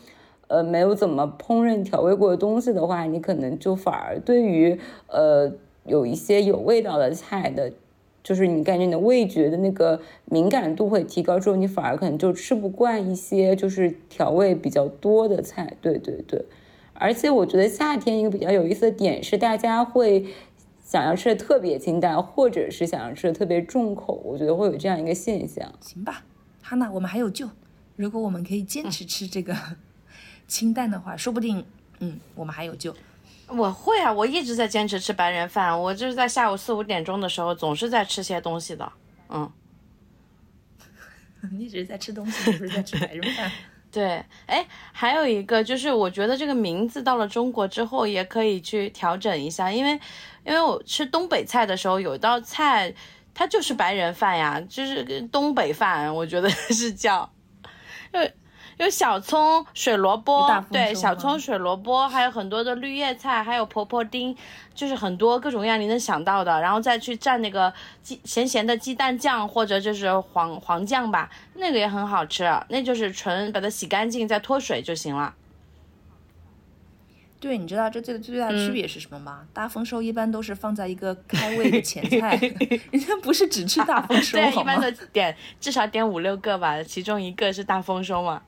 呃，没有怎么烹饪调味过的东西的话，你可能就反而对于呃有一些有味道的菜的，就是你感觉你的味觉的那个敏感度会提高之后，你反而可能就吃不惯一些就是调味比较多的菜。对对对，而且我觉得夏天一个比较有意思的点是，大家会想要吃的特别清淡，或者是想要吃的特别重口，我觉得会有这样一个现象。行吧，哈娜，我们还有救。如果我们可以坚持吃这个 清淡的话，说不定嗯，我们还有救。我会啊，我一直在坚持吃白人饭，我就是在下午四五点钟的时候，总是在吃些东西的。嗯，你只是在吃东西，你不是在吃白人饭。对，哎，还有一个就是，我觉得这个名字到了中国之后也可以去调整一下，因为，因为我吃东北菜的时候，有一道菜它就是白人饭呀，就是个东北饭，我觉得 是叫，有有小葱、水萝卜，对，小葱、水萝卜，还有很多的绿叶菜，还有婆婆丁，就是很多各种各样你能想到的，然后再去蘸那个鸡咸咸的鸡蛋酱或者就是黄黄酱吧，那个也很好吃，那就是纯把它洗干净再脱水就行了。对，你知道这最最大的区别是什么吗？大丰收一般都是放在一个开胃的前菜，人家不是只吃大丰收，对，一般都？点至少点五六个吧，其中一个是大丰收嘛。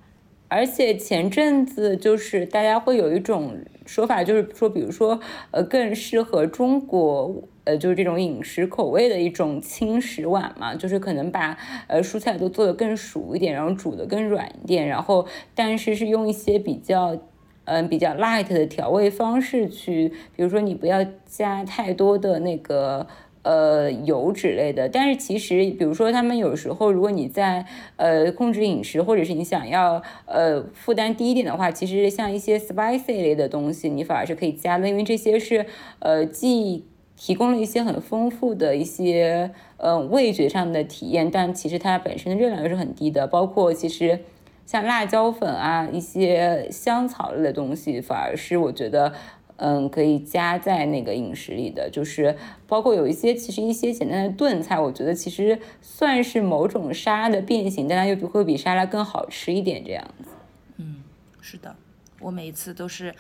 而且前阵子就是大家会有一种说法，就是说，比如说，呃，更适合中国，呃，就是这种饮食口味的一种轻食碗嘛，就是可能把呃蔬菜都做得更熟一点，然后煮得更软一点，然后但是是用一些比较。嗯，比较 light 的调味方式去，比如说你不要加太多的那个呃油脂类的，但是其实比如说他们有时候如果你在呃控制饮食，或者是你想要呃负担低一点的话，其实像一些 spicy 类的东西，你反而是可以加的，因为这些是呃既提供了一些很丰富的一些呃味觉上的体验，但其实它本身的热量又是很低的，包括其实。像辣椒粉啊，一些香草类的东西，反而是我觉得，嗯，可以加在那个饮食里的。就是包括有一些，其实一些简单的炖菜，我觉得其实算是某种沙拉的变形，但它又比会比沙拉更好吃一点，这样子。嗯是的，我每一次都是，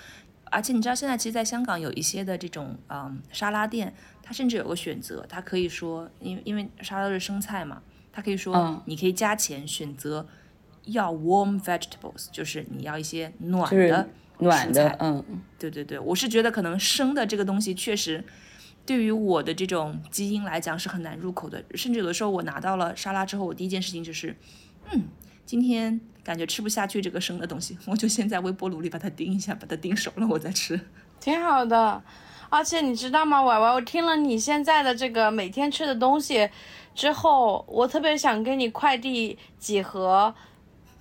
而且你知道现在其实，在香港有一些的这种嗯沙拉店，它甚至有个选择，它可以说，因为因为沙拉是生菜嘛，它可以说嗯你可以加钱选择要 warm vegetables，就是你要一些暖的暖，的嗯，对对对，我是觉得可能生的这个东西确实，对于我的这种基因来讲是很难入口的。甚至有的时候我拿到了沙拉之后，我第一件事情就是，嗯，今天感觉吃不下去这个生的东西，我就先在微波炉里把它叮一下，把它叮熟了，我再吃。挺好的。而且你知道吗，婉婉，我听了你现在的这个每天吃的东西之后，我特别想给你快递几盒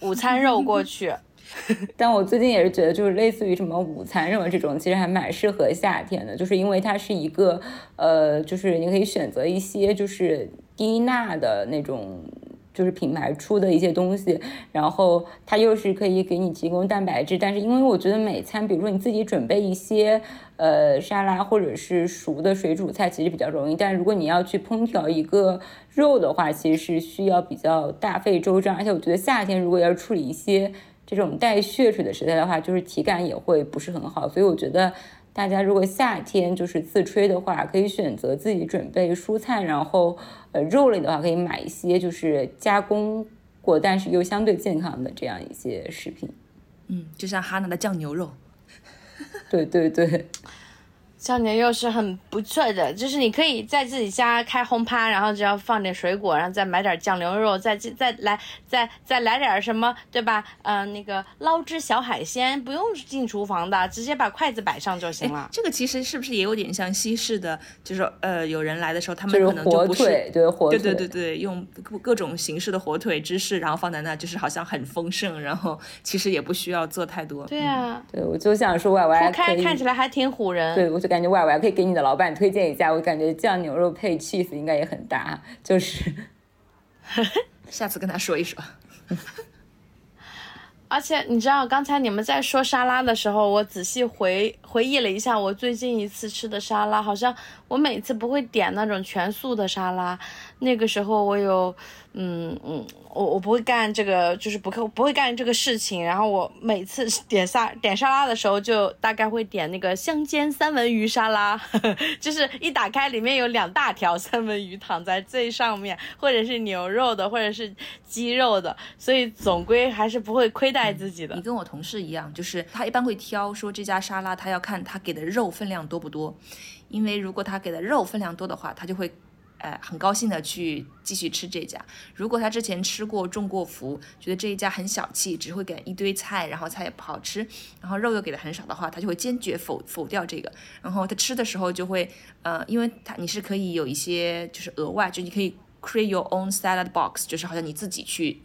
午餐肉过去。但我最近也是觉得，就是类似于什么午餐肉这种，其实还蛮适合夏天的，就是因为它是一个，呃，就是你可以选择一些就是低钠的那种。就是品牌出的一些东西，然后它又是可以给你提供蛋白质，但是因为我觉得每餐，比如说你自己准备一些呃沙拉或者是熟的水煮菜，其实比较容易，但如果你要去烹调一个肉的话，其实是需要比较大费周章，而且我觉得夏天如果要处理一些这种带血水的食材的话，就是体感也会不是很好，所以我觉得。大家如果夏天就是自吹的话，可以选择自己准备蔬菜，然后呃肉类的话可以买一些就是加工过但是又相对健康的这样一些食品。嗯，就像哈娜的酱牛肉。对 对对。酱牛肉是很不错的，就是你可以在自己家开轰趴，然后只要放点水果，然后再买点酱牛肉，再再来再再来点什么，对吧？嗯，那个捞汁小海鲜不用进厨房的，直接把筷子摆上就行了。这个其实是不是也有点像西式的？就是呃，有人来的时候，他们可能就不是对火腿，对对对对，用各各种形式的火腿芝士，然后放在那，就是好像很丰盛，然后其实也不需要做太多。对啊，对我就想说歪歪，看看起来还挺唬人。对，我就。感觉哇，我还可以给你的老板推荐一下，我感觉酱牛肉配 cheese 应该也很搭，就是，下次跟他说一说。而且你知道，刚才你们在说沙拉的时候，我仔细回回忆了一下，我最近一次吃的沙拉，好像我每次不会点那种全素的沙拉，那个时候我有，嗯嗯。我我不会干这个，就是不不会干这个事情。然后我每次 点沙点沙拉的时候，就大概会点那个香煎三文鱼沙拉呵呵，就是一打开里面有两大条三文鱼躺在最上面，或者是牛肉的，或者是鸡肉的，所以总归还是不会亏待自己的。你跟我同事一样，就是他一般会挑说这家沙拉，他要看他给的肉分量多不多，因为如果他给的肉分量多的话，他就会。哎，很高兴的去继续吃这家。如果他之前吃过中过福，觉得这一家很小气，只会给一堆菜，然后菜也不好吃，然后肉又给的很少的话，他就会坚决否否掉这个。然后他吃的时候就会，呃，因为他你是可以有一些就是额外，就你可以 create your own salad box，就是好像你自己去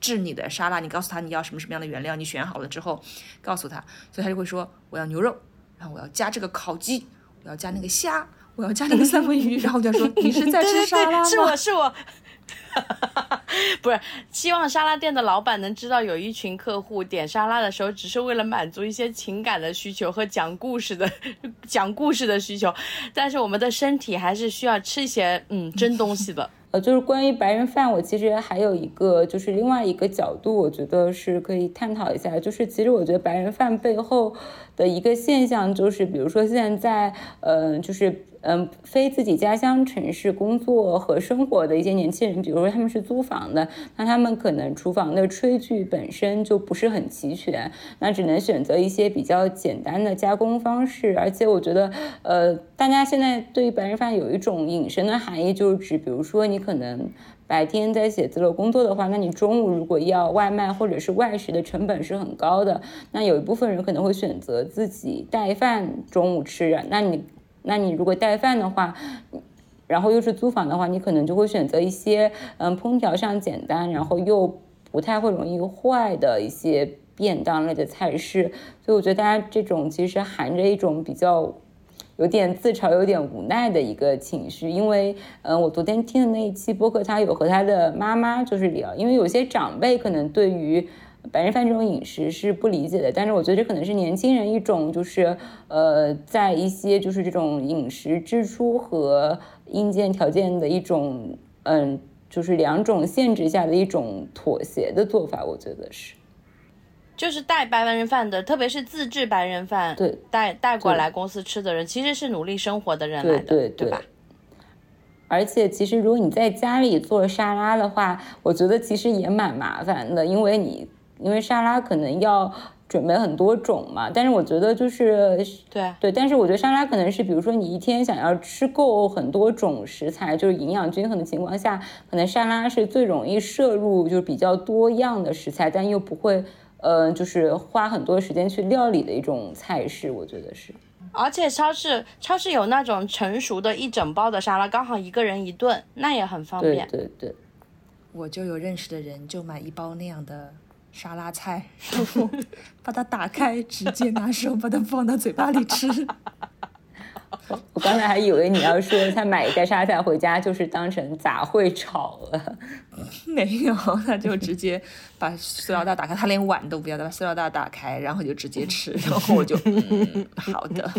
制你的沙拉，你告诉他你要什么什么样的原料，你选好了之后告诉他，所以他就会说我要牛肉，然后我要加这个烤鸡，我要加那个虾。我要加那个三文鱼，然后我就说你是在吃沙拉吗？是我是我，不是希望沙拉店的老板能知道，有一群客户点沙拉的时候，只是为了满足一些情感的需求和讲故事的 讲故事的需求，但是我们的身体还是需要吃一些嗯真东西的。呃，就是关于白人饭，我其实还有一个就是另外一个角度，我觉得是可以探讨一下，就是其实我觉得白人饭背后的一个现象，就是比如说现在，嗯，就是。嗯，非自己家乡城市工作和生活的一些年轻人，比如说他们是租房的，那他们可能厨房的炊具本身就不是很齐全，那只能选择一些比较简单的加工方式。而且我觉得，呃，大家现在对于白人饭有一种引申的含义，就是指，比如说你可能白天在写字楼工作的话，那你中午如果要外卖或者是外食的成本是很高的，那有一部分人可能会选择自己带饭中午吃，那你。那你如果带饭的话，然后又是租房的话，你可能就会选择一些嗯烹调上简单，然后又不太会容易坏的一些便当类的菜式。所以我觉得大家这种其实含着一种比较有点自嘲、有点无奈的一个情绪。因为嗯，我昨天听的那一期播客，他有和他的妈妈就是聊，因为有些长辈可能对于。白人饭这种饮食是不理解的，但是我觉得这可能是年轻人一种就是呃，在一些就是这种饮食支出和硬件条件的一种嗯，就是两种限制下的一种妥协的做法，我觉得是，就是带白人饭的，特别是自制白人饭，对，带带过来公司吃的人，其实是努力生活的人来的，对对吧？而且其实如果你在家里做沙拉的话，我觉得其实也蛮麻烦的，因为你。因为沙拉可能要准备很多种嘛。但是我觉得就是对对，但是我觉得沙拉可能是，比如说你一天想要吃够很多种食材，就是营养均衡的情况下，可能沙拉是最容易摄入就是比较多样的食材，但又不会呃就是花很多时间去料理的一种菜式，我觉得是。而且超市超市有那种成熟的一整包的沙拉，刚好一个人一顿，那也很方对便。对对。我就有认识的人就买一包那样的沙拉菜，然后把它打开，直接拿手把它放到嘴巴里吃。我刚才还以为你要说他买一袋沙拉菜回家就是当成杂烩炒了，没有，他就直接把塑料袋打开，他连碗都不要，他把塑料袋打开，然后就直接吃，然后我就、嗯、好的。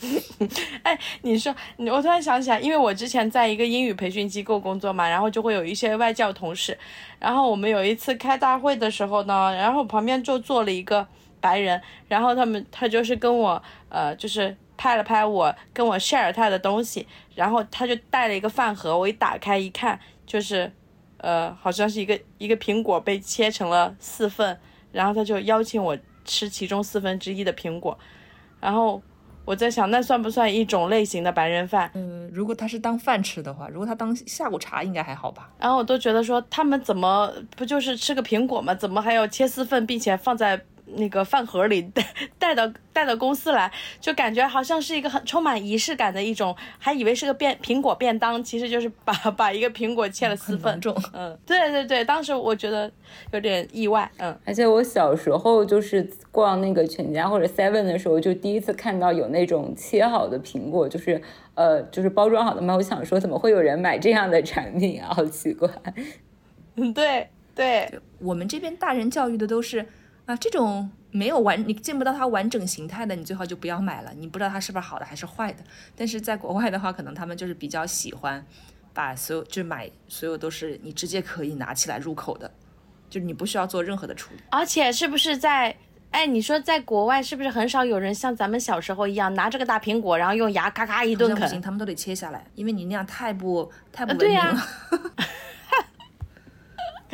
哎，你说，我突然想起来，因为我之前在一个英语培训机构工作嘛，然后就会有一些外教同事，然后我们有一次开大会的时候呢，然后旁边就坐了一个白人，然后他们他就是跟我呃就是拍了拍我，跟我 share 他的东西，然后他就带了一个饭盒，我一打开一看，就是呃好像是一个一个苹果被切成了四份，然后他就邀请我吃其中四分之一的苹果，然后。我在想，那算不算一种类型的白人饭？嗯，如果他是当饭吃的话，如果他当下午茶，应该还好吧。然后我都觉得说，他们怎么不就是吃个苹果吗？怎么还要切四份，并且放在那个饭盒里带 带到带到公司来？就感觉好像是一个很充满仪式感的一种，还以为是个便苹果便当，其实就是把 把一个苹果切了四份。重，嗯，对对对，当时我觉得有点意外，嗯。而且我小时候就是逛那个全家或者 Seven 的时候，就第一次看到有那种切好的苹果，就是呃就是包装好的嘛。我想说，怎么会有人买这样的产品啊？好奇怪。嗯，对对，我们这边大人教育的都是啊，这种没有完，你见不到它完整形态的，你最好就不要买了。你不知道它是不是好的还是坏的。但是在国外的话，可能他们就是比较喜欢把所有就买所有都是你直接可以拿起来入口的，就是你不需要做任何的处理。而且是不是在？哎，你说在国外是不是很少有人像咱们小时候一样拿着个大苹果，然后用牙咔咔一顿啃？不行，他们都得切下来，因为你那样太不太不文对呀、明了。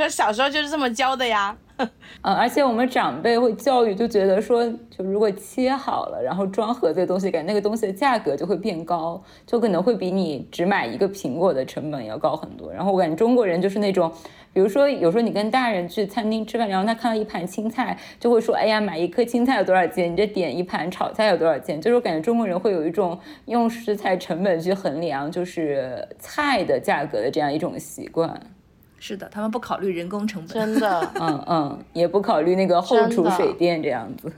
小时候就是这么教的呀。嗯，而且我们长辈会教育，就觉得说，就如果切好了，然后装盒子的东西，感觉那个东西的价格就会变高，就可能会比你只买一个苹果的成本要高很多。然后我感觉中国人就是那种，比如说有时候你跟大人去餐厅吃饭，然后他看到一盘青菜，就会说，哎呀，买一颗青菜有多少钱？你这点一盘炒菜有多少钱？就是我感觉中国人会有一种用食材成本去衡量，就是菜的价格的这样一种习惯。是的，他们不考虑人工成本。真的，嗯嗯，也不考虑那个后厨水电这样子。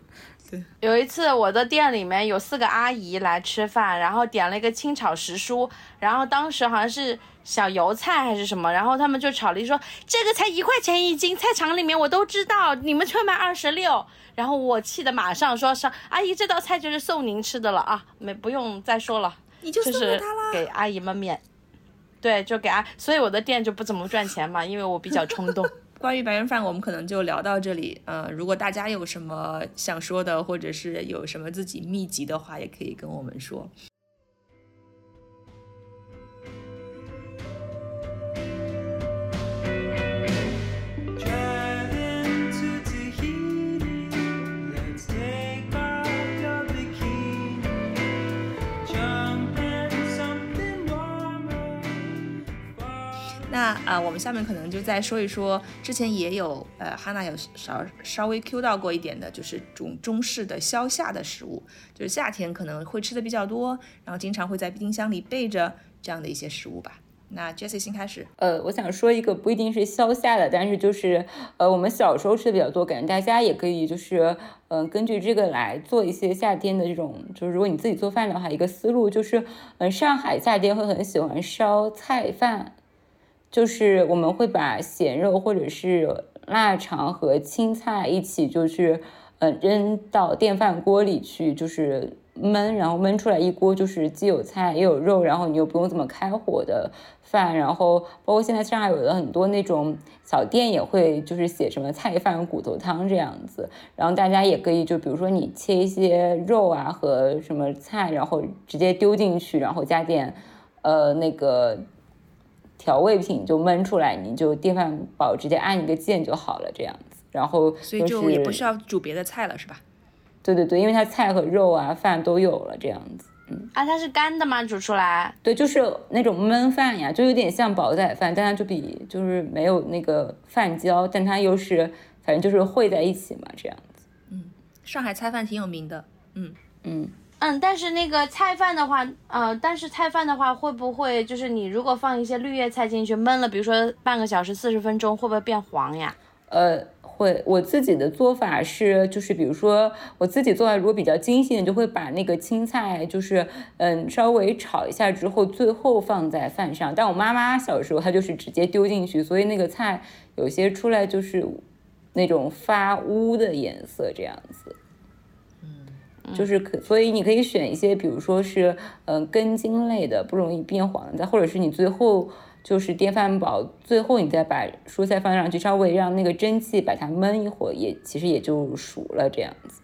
对有一次我的店里面有四个阿姨来吃饭，然后点了一个清炒时蔬，然后当时好像是小油菜还是什么，然后他们就炒了一说这个才一块钱一斤，菜场里面我都知道，你们却卖二十六。然后我气得马上说上阿姨这道菜就是送您吃的了啊，没不用再说了，你就就是送给他啦。给阿姨们免。对，就给他，所以我的店就不怎么赚钱嘛，因为我比较冲动。关于白人饭，我们可能就聊到这里。呃，如果大家有什么想说的，或者是有什么自己秘籍的话，也可以跟我们说。那啊、我们下面可能就再说一说，之前也有呃，哈娜有稍稍微 Q 到过一点的，就是中中式的消夏的食物，就是夏天可能会吃的比较多，然后经常会在冰箱里备着这样的一些食物吧。那 Jessie 先开始，呃，我想说一个不一定是消夏的，但是就是呃，我们小时候吃的比较多，感觉大家也可以就是嗯、根据这个来做一些夏天的这种，就是如果你自己做饭的话，一个思路就是，嗯、上海夏天会很喜欢烧菜饭，就是我们会把咸肉或者是腊肠和青菜一起就是嗯、呃扔到电饭锅里去，就是焖，然后焖出来一锅就是既有菜也有肉，然后你又不用怎么开火的饭，然后包括现在上海有的很多那种小店也会就是写什么菜饭骨头汤这样子，然后大家也可以就比如说你切一些肉啊和什么菜，然后直接丢进去，然后加点呃那个调味品就焖出来，你就电饭煲直接按一个键就好了这样子。然后所以就也不需要煮别的菜了，是吧？对对对，因为它菜和肉啊饭都有了这样子。嗯啊，它是干的吗？煮出来？对，就是那种焖饭呀，就有点像煲仔饭，但它就比就是没有那个饭焦，但它又是反正就是烩在一起嘛，这样子。嗯上海菜饭挺有名的，嗯，嗯，嗯，但是那个菜饭的话，呃，但是菜饭的话，会不会就是你如果放一些绿叶菜进去焖了，比如说半个小时、四十分钟，会不会变黄呀？呃，会。我自己的做法是，就是比如说我自己做法如果比较精细的，就会把那个青菜就是嗯稍微炒一下之后，最后放在饭上。但我妈妈小时候她就是直接丢进去，所以那个菜有些出来就是那种发乌的颜色这样子。就是可，所以你可以选一些，比如说是，嗯、根茎类的，不容易变黄的，或者是你最后就是电饭煲，最后你再把蔬菜放上去，稍微让那个蒸汽把它焖一会儿，也其实也就熟了这样子。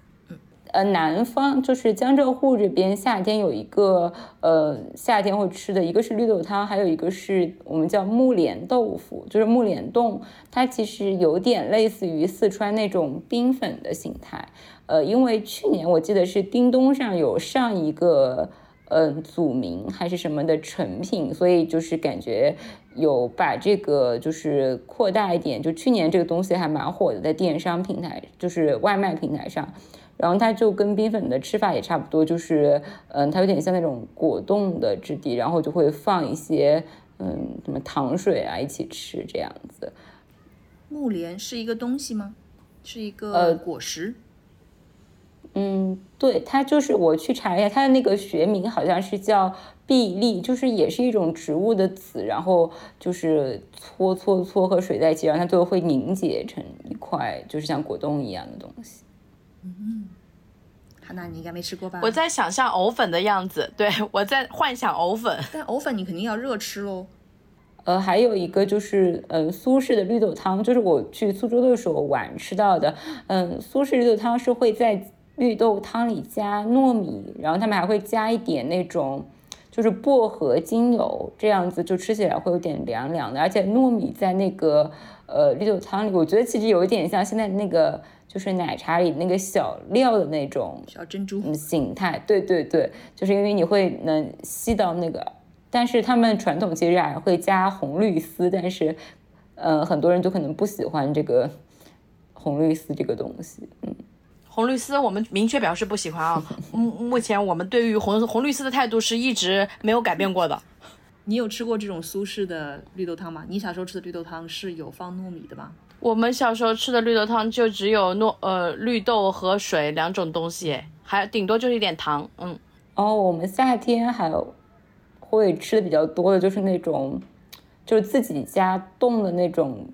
呃，南方就是江浙沪这边夏天有一个呃夏天会吃的，一个是绿豆汤，还有一个是我们叫木莲豆腐，就是木莲冻，它其实有点类似于四川那种冰粉的形态。呃，因为去年我记得是叮咚上有上一个嗯、呃、祖名还是什么的成品，所以就是感觉有把这个就是扩大一点。就去年这个东西还蛮火的，在电商平台，就是外卖平台上。然后它就跟冰粉的吃法也差不多，就是嗯，它有点像那种果冻的质地，然后就会放一些嗯什么糖水啊一起吃这样子。木莲是一个东西吗？是一个呃果实？嗯，对，它就是我去查一下，它的那个学名好像是叫碧丽，就是也是一种植物的籽，然后就是搓搓搓和水在一起，然后它最后会凝结成一块，就是像果冻一样的东西。嗯哈娜，你应该没吃过吧？我在想象藕粉的样子，对我在幻想藕粉。但藕粉你肯定要热吃喽。呃，还有一个就是，嗯，苏式的绿豆汤，就是我去苏州的时候晚吃到的。嗯，苏式绿豆汤是会在绿豆汤里加糯米，然后他们还会加一点那种就是薄荷精油，这样子就吃起来会有点凉凉的。而且糯米在那个呃绿豆汤里，我觉得其实有一点像现在那个就是奶茶里那个小料的那种小珍珠，嗯形态，对对对，就是因为你会能吸到那个，但是他们传统其实还会加红绿丝，但是，呃，很多人就可能不喜欢这个红绿丝这个东西，嗯，红绿丝我们明确表示不喜欢啊。目 目前我们对于红红绿丝的态度是一直没有改变过的。你有吃过这种苏式的绿豆汤吗？你小时候吃的绿豆汤是有放糯米的吗？我们小时候吃的绿豆汤就只有糯呃绿豆和水两种东西，还顶多就是一点糖。嗯，哦，我们夏天还有会吃的比较多的就是那种，就是自己家冻的那种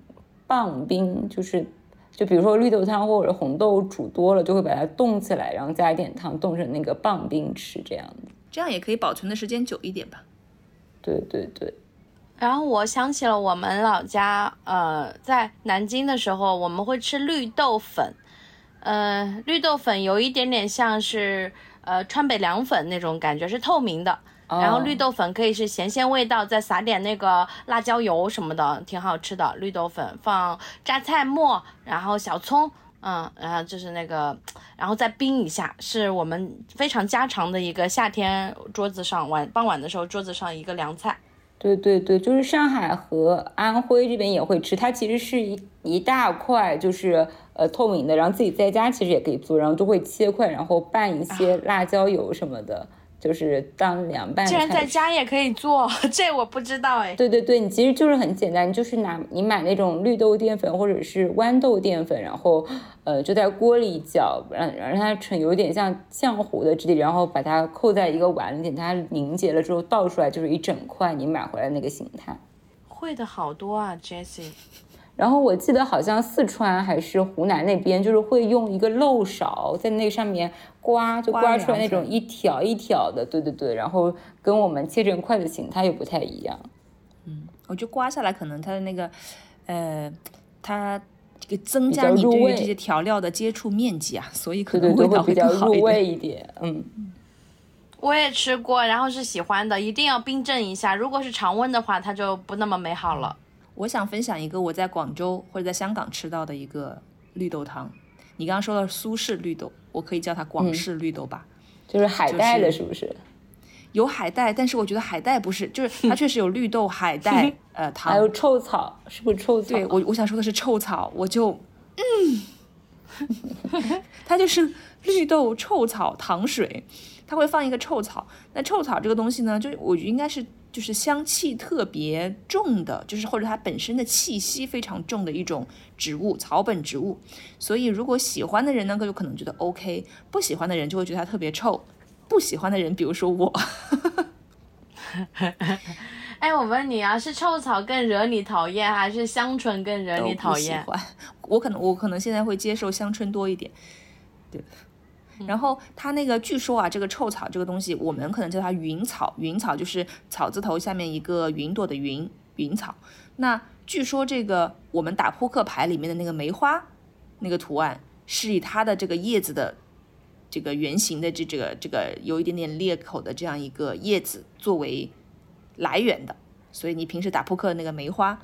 棒冰，就是就比如说绿豆汤或者红豆煮多了，就会把它冻起来，然后加一点糖冻成那个棒冰吃，这样子。这样也可以保存的时间久一点吧。对对对，然后我想起了我们老家，呃，在南京的时候，我们会吃绿豆粉，呃，绿豆粉有一点点像是呃川北凉粉那种感觉，是透明的。然后绿哦豆粉可以是咸鲜味道，再撒点那个辣椒油什么的，挺好吃的。绿豆粉放榨菜末，然后小葱，嗯，然后就是那个，然后再冰一下，是我们非常家常的一个夏天桌子上晚傍晚的时候桌子上一个凉菜。对对对，就是上海和安徽这边也会吃，它其实是一一大块，就是呃透明的，然后自己在家其实也可以做，然后就会切块，然后拌一些辣椒油什么的，就是当凉拌竟然在家也可以做，这我不知道哎。对对对，你其实就是很简单，你就是拿你买那种绿豆淀粉或者是豌豆淀粉，然后呃就在锅里搅，让让它成有点像浆糊的质地，然后把它扣在一个碗里，等它凝结了之后倒出来就是一整块你买回来那个形态。会的好多啊，Jessie。然后我记得好像四川还是湖南那边，就是会用一个漏勺在那上面刮，就刮刮出来那种一条一条的，对对对，然后跟我们切成块的形态又不太一样。嗯我觉得刮下来可能它的那个，呃，它这个增加你对于这些调料的接触面积啊，所以可能味道会比较入更好一点。味一点，嗯。我也吃过，然后是喜欢的，一定要冰镇一下。如果是常温的话，它就不那么美好了。我想分享一个我在广州或者在香港吃到的一个绿豆汤。你刚刚说的苏式绿豆，我可以叫它广式绿豆吧。就是海带的，是是不是？有海带，但是我觉得海带不是，就是它确实有绿豆、海带，呃，糖。还有臭草，是不是臭草？对我，我想说的是臭草，我就嗯，它就是绿豆、臭草、糖水，它会放一个臭草。那臭草这个东西呢，就我觉得应该是就是香气特别重的，就是或者它本身的气息非常重的一种植物，草本植物。所以如果喜欢的人呢，就可能觉得 OK；不喜欢的人就会觉得它特别臭。不喜欢的人，比如说我，哎，我问你啊，是臭草更惹你讨厌，还是香椿更惹你讨厌？欢。我可能我可能现在会接受香椿多一点，对。然后它那个据说啊，这个臭草这个东西，我们可能叫它云草，云草就是草字头下面一个云朵的云，云草。那据说这个我们打扑克牌里面的那个梅花那个图案，是以它的这个叶子的这个圆形的这这个这个有一点点裂口的这样一个叶子作为来源的，所以你平时打扑克的那个梅花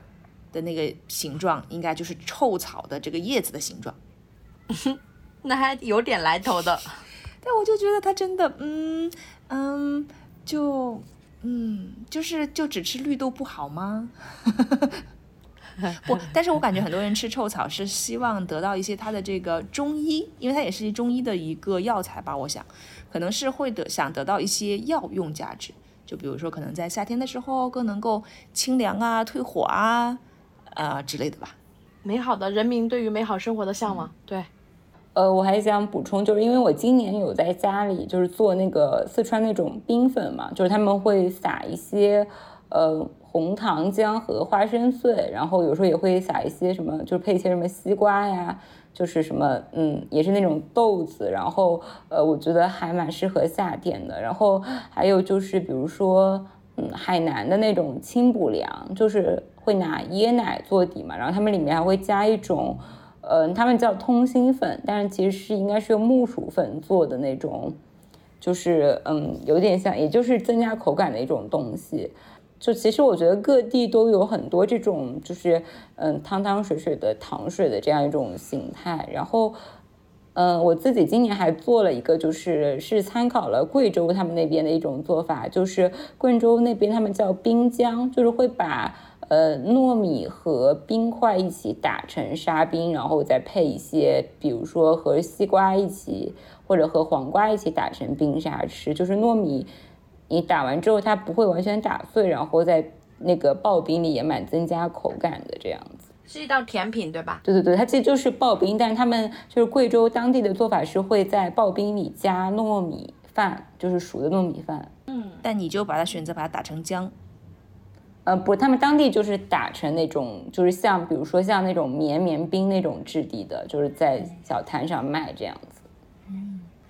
的那个形状，应该就是臭草的这个叶子的形状。那还有点来头的。但我就觉得他真的，嗯嗯，就嗯，就是就只吃绿豆不好吗？不，但是我感觉很多人吃臭草是希望得到一些它的这个中医，因为它也是中医的一个药材吧，我想可能是会得想得到一些药用价值，就比如说可能在夏天的时候更能够清凉啊、退火啊，呃之类的吧。美好的人民对于美好生活的向往，对，呃，我还想补充，就是因为我今年有在家里就是做那个四川那种冰粉嘛，就是他们会撒一些呃红糖浆和花生碎，然后有时候也会撒一些什么，就是配一些什么西瓜呀，就是什么嗯，也是那种豆子，然后呃，我觉得还蛮适合夏天的。然后还有就是比如说嗯，海南的那种清补凉，就是会拿椰奶做底嘛，然后他们里面还会加一种。呃，他们叫通心粉，但是其实是应该是用木薯粉做的那种，就是嗯，有点像，也就是增加口感的一种东西。就其实我觉得各地都有很多这种，就是嗯汤汤水水的糖水的这样一种形态。然后，嗯，我自己今年还做了一个，就是是参考了贵州他们那边的一种做法，就是贵州那边他们叫冰浆，就是会把。呃，糯米和冰块一起打成沙冰，然后再配一些，比如说和西瓜一起，或者和黄瓜一起打成冰沙吃。就是糯米，你打完之后它不会完全打碎，然后在那个刨冰里也蛮增加口感的这样子。是一道甜品，对吧？对对对，它其实就是刨冰，但是他们就是贵州当地的做法是会在刨冰里加糯米饭，就是熟的糯米饭。嗯但你就把它选择把它打成浆，呃，不，他们当地就是打成那种，就是像比如说像那种绵绵冰那种质地的，就是在小摊上卖这样子。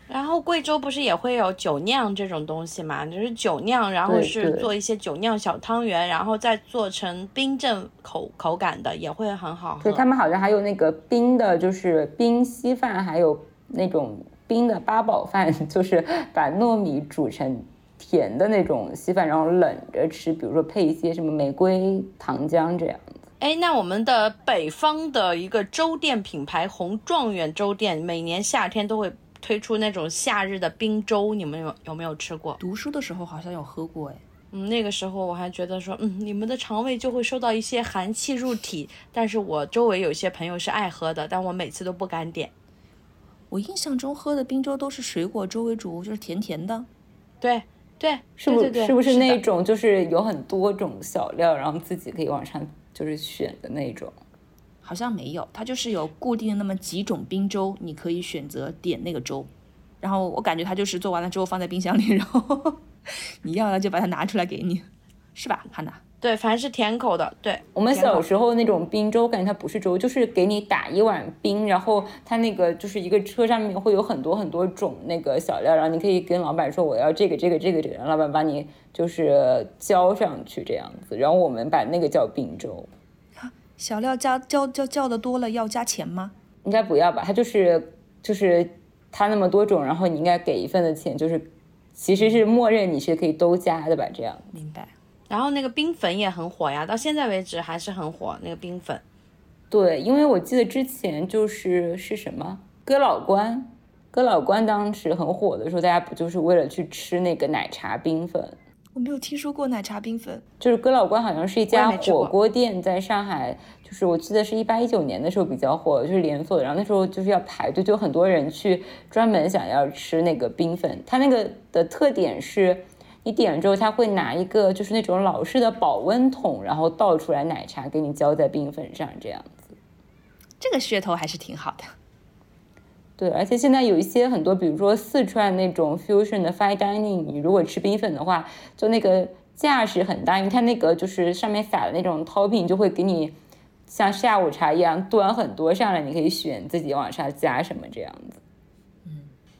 然后贵州不是也会有酒酿这种东西嘛？就是酒酿，然后是做一些酒酿小汤圆，然后再做成冰镇口口感的，也会很好喝对。他们好像还有那个冰的，就是冰稀饭，还有那种冰的八宝饭，就是把糯米煮成甜的那种稀饭，然后冷着吃，比如说配一些什么玫瑰糖浆这样子。哎，那我们的北方的一个粥店品牌红状元粥店，每年夏天都会推出那种夏日的冰粥，你们有有没有吃过？读书的时候好像有喝过哎。嗯，那个时候我还觉得说，嗯，你们的肠胃就会受到一些寒气入体，但是我周围有些朋友是爱喝的，但我每次都不敢点。我印象中喝的冰粥都是水果粥为主，就是甜甜的。对对，是不对对对是不是那种就是有很多种小料，然后自己可以往上就是选的那种？好像没有，它就是有固定的那么几种冰粥，你可以选择点那个粥。然后我感觉它就是做完了之后放在冰箱里，然后 你要了就把它拿出来给你，是吧，汉娜？对，凡是甜口的，对我们小时候那种冰粥，感觉它不是粥，就是给你打一碗冰，然后它那个就是一个车上面会有很多很多种那个小料，然后你可以跟老板说我要这个这个这个这个，让老板把你就是浇上去这样子，然后我们把那个叫冰粥，小料加浇浇浇的多了要加钱吗？应该不要吧？它就是就是它那么多种，然后你应该给一份的钱，就是其实是默认你是可以都加的吧？这样。明白。然后那个冰粉也很火呀，到现在为止还是很火。那个冰粉，对，因为我记得之前就是是什么哥老关，哥老关当时很火的时候，大家不就是为了去吃那个奶茶冰粉？我没有听说过奶茶冰粉。就是哥老关好像是一家火锅店，在上海，就是我记得是一八一九年的时候比较火，就是连锁的。然后那时候就是要排队，就很多人去专门想要吃那个冰粉。它那个的特点是，你点了之后，他会拿一个就是那种老式的保温桶，然后倒出来奶茶给你浇在冰粉上，这样子。这个噱头还是挺好的。对，而且现在有一些很多，比如说四川那种 fusion 的 fine dining，你如果吃冰粉的话，就那个架势很大，因为它那个就是上面撒的那种 topping 就会给你像下午茶一样端很多上来，你可以选自己往上加什么这样子。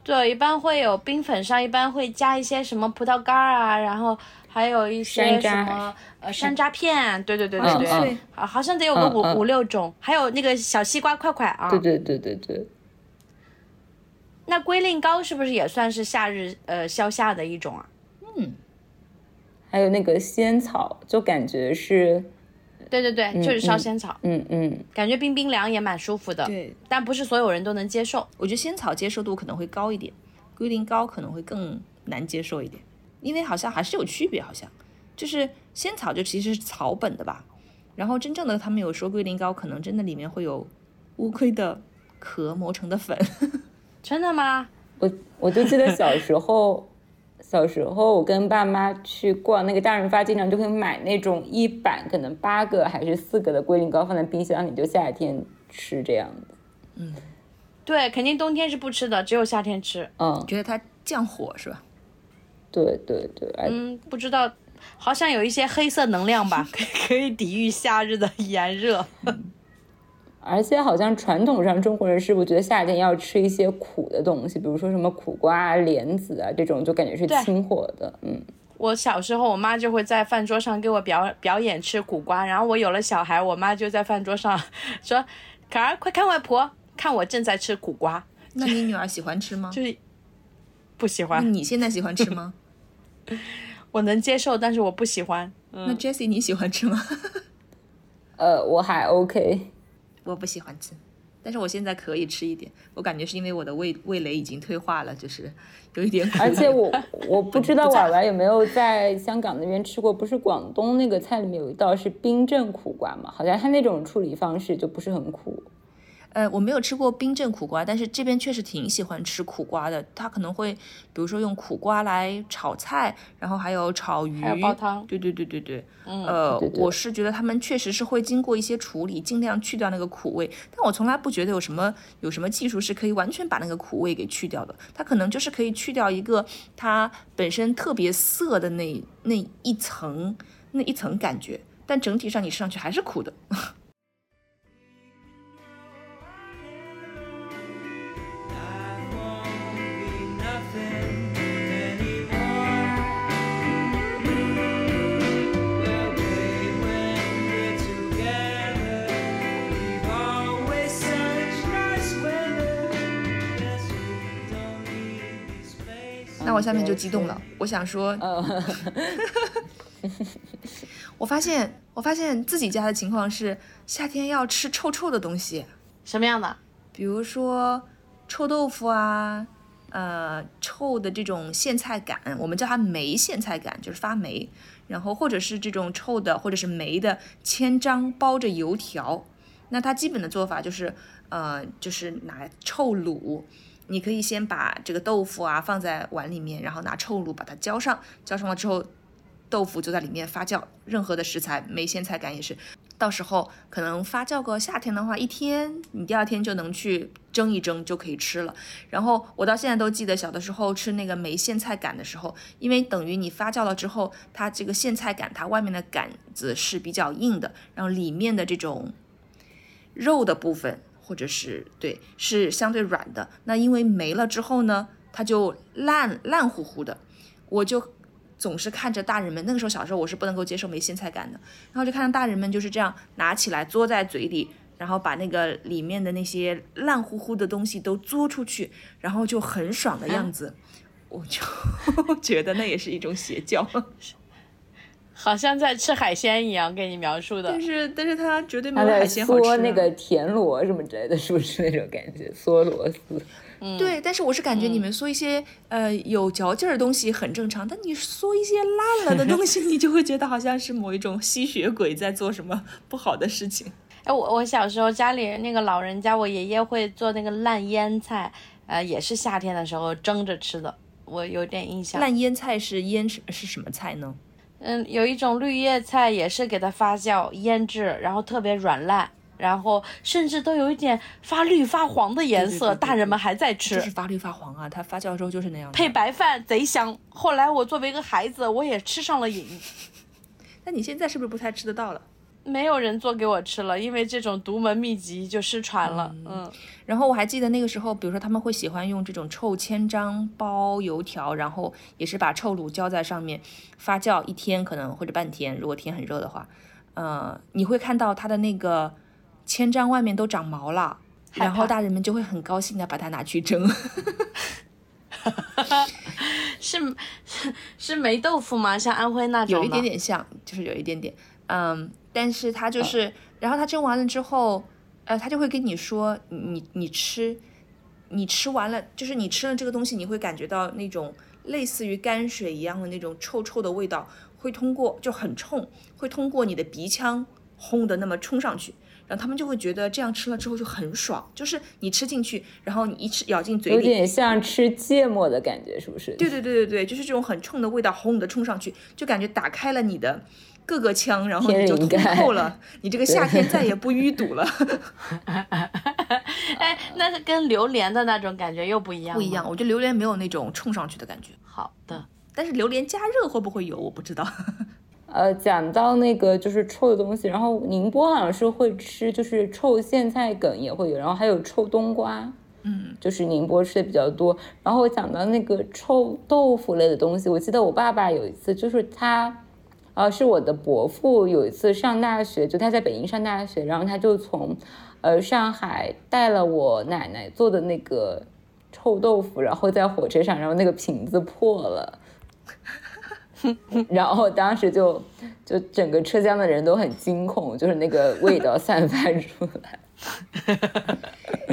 对，一般会有冰粉上，一般会加一些什么葡萄干儿啊，然后还有一些什么呃山楂片，对对对嗯对对，嗯好好像得有个五、五六种，还有那个小西瓜块块啊。对对对对对，那龟苓膏是不是也算是夏日呃消夏的一种啊？嗯还有那个仙草，就感觉是，对对对，就是烧仙草，嗯嗯，感觉冰冰凉也蛮舒服的。对，但不是所有人都能接受。我觉得仙草接受度可能会高一点，龟苓膏可能会更难接受一点，因为好像还是有区别，好像就是仙草就其实是草本的吧，然后真正的他们有说龟苓膏可能真的里面会有乌龟的壳磨成的粉，真的吗？我我就记得小时候。小时候，我跟爸妈去逛那个大润发，经常就会买那种一板，可能八个还是四个的龟苓膏放在冰箱里，就夏天吃这样子。对，肯定冬天是不吃的，只有夏天吃。嗯，觉得它降火是吧？对对对，嗯，不知道，好像有一些黑色能量吧，可 以可以抵御夏日的炎热。而且好像传统上中国人是不是觉得夏天要吃一些苦的东西，比如说什么苦瓜啊、莲子啊这种，就感觉是清火的。嗯，我小时候，我妈就会在饭桌上给我表表演吃苦瓜，然后我有了小孩，我妈就在饭桌上说：“可儿，快看外婆，看我正在吃苦瓜。那你女儿喜欢吃吗”？就是不喜那欢，你现在喜欢吃吗？我能接受，但是我不喜欢。那 Jessie 你喜欢吃吗？呃，我还 OK。我不喜欢吃，但是我现在可以吃一点。我感觉是因为我的味味蕾已经退化了，就是有一点 苦。而且我我不知道婉婉有没有在香港那边吃过，不是广东那个菜里面有一道是冰镇苦瓜嘛？好像它那种处理方式就不是很苦。呃，我没有吃过冰镇苦瓜，但是这边确实挺喜欢吃苦瓜的。它可能会，比如说用苦瓜来炒菜，然后还有炒鱼，还有煲汤对对对对对。嗯呃，对对我是觉得他们确实是会经过一些处理，尽量去掉那个苦味。但我从来不觉得有什么有什么技术是可以完全把那个苦味给去掉的。它可能就是可以去掉一个它本身特别涩的那那一层那一层感觉，但整体上你吃上去还是苦的。那我下面就激动了，我想说，嗯，我发现，我发现自己家的情况是夏天要吃臭臭的东西，什么样的？比如说臭豆腐啊，呃，臭的这种苋菜杆，我们叫它霉苋菜杆，就是发霉。然后或者是这种臭的，或者是霉的千张包着油条。那它基本的做法就是，呃，就是拿臭卤，你可以先把这个豆腐啊放在碗里面，然后拿臭卤把它浇上，浇上了之后，豆腐就在里面发酵。任何的食材，梅苋菜杆也是，到时候可能发酵个夏天的话，一天你第二天就能去蒸一蒸就可以吃了。然后我到现在都记得小的时候吃那个梅苋菜杆的时候，因为等于你发酵了之后，它这个苋菜杆它外面的杆子是比较硬的，然后里面的这种肉的部分或者是对是相对软的。那因为没了之后呢，它就烂烂乎乎的，我就。总是看着大人们，那个时候小时候我是不能够接受没新菜感的，然后就看到大人们就是这样拿起来嘬在嘴里，然后把那个里面的那些烂乎乎的东西都嘬出去，然后就很爽的样子，我就 觉得那也是一种邪教。好像在吃海鲜一样，给你描述的但。是但是它绝对没有海鲜好吃、那个田螺什么之类的，是不是那种感觉？嗦螺丝。对，但是我是感觉你们嗦一些、呃有嚼劲儿的东西很正常，但你嗦一些烂了的东西，你就会觉得好像是某一种吸血鬼在做什么不好的事情。哎，我我小时候家里那个老人家，我爷爷会做那个烂腌菜，呃，也是夏天的时候蒸着吃的，我有点印象。烂腌菜是腌是是什么菜呢？嗯，有一种绿叶菜也是给它发酵腌制，然后特别软烂，然后甚至都有一点发绿发黄的颜色，对对对对大人们还在吃。就是发绿发黄啊，它发酵之后就是那样的。配白饭贼香。后来我作为一个孩子，我也吃上了瘾。那你现在是不是不太吃得到了？没有人做给我吃了，因为这种独门秘籍就失传了。嗯，然后我还记得那个时候，比如说他们会喜欢用这种臭千张包油条，然后也是把臭卤浇在上面发酵一天，可能或者半天，如果天很热的话，呃，你会看到它的那个千张外面都长毛了，然后大人们就会很高兴的把它拿去蒸。是 是是霉豆腐吗？像安徽那种有一点点像，就是有一点点，嗯，但是他就是，然后他蒸完了之后，呃，他就会跟你说，你你你吃，你吃完了，就是你吃了这个东西，你会感觉到那种类似于泔水一样的那种臭臭的味道，会通过就很冲，会通过你的鼻腔轰的那么冲上去。然后他们就会觉得这样吃了之后就很爽，就是你吃进去，然后你一吃咬进嘴里有，点像吃芥末的感觉，是不是？对对对对对，就是这种很冲的味道，轰的冲上去，就感觉打开了你的各个枪，然后你就通透了，你这个夏天再也不淤堵了。哎，那是跟榴莲的那种感觉又不一样。不一样，。我觉得榴莲没有那种冲上去的感觉，好的，但是榴莲加热会不会有，我不知道。呃，讲到那个就是臭的东西，然后宁波好像是会吃，就是臭苋菜梗也会有，然后还有臭冬瓜，嗯，就是宁波吃的比较多。然后讲到那个臭豆腐类的东西，我记得我爸爸有一次就是他，呃，是我的伯父有一次上大学，就他在北京上大学，然后他就从呃上海带了我奶奶做的那个臭豆腐，然后在火车上，然后那个瓶子破了。然后当时就就整个车厢的人都很惊恐，就是那个味道散发出来。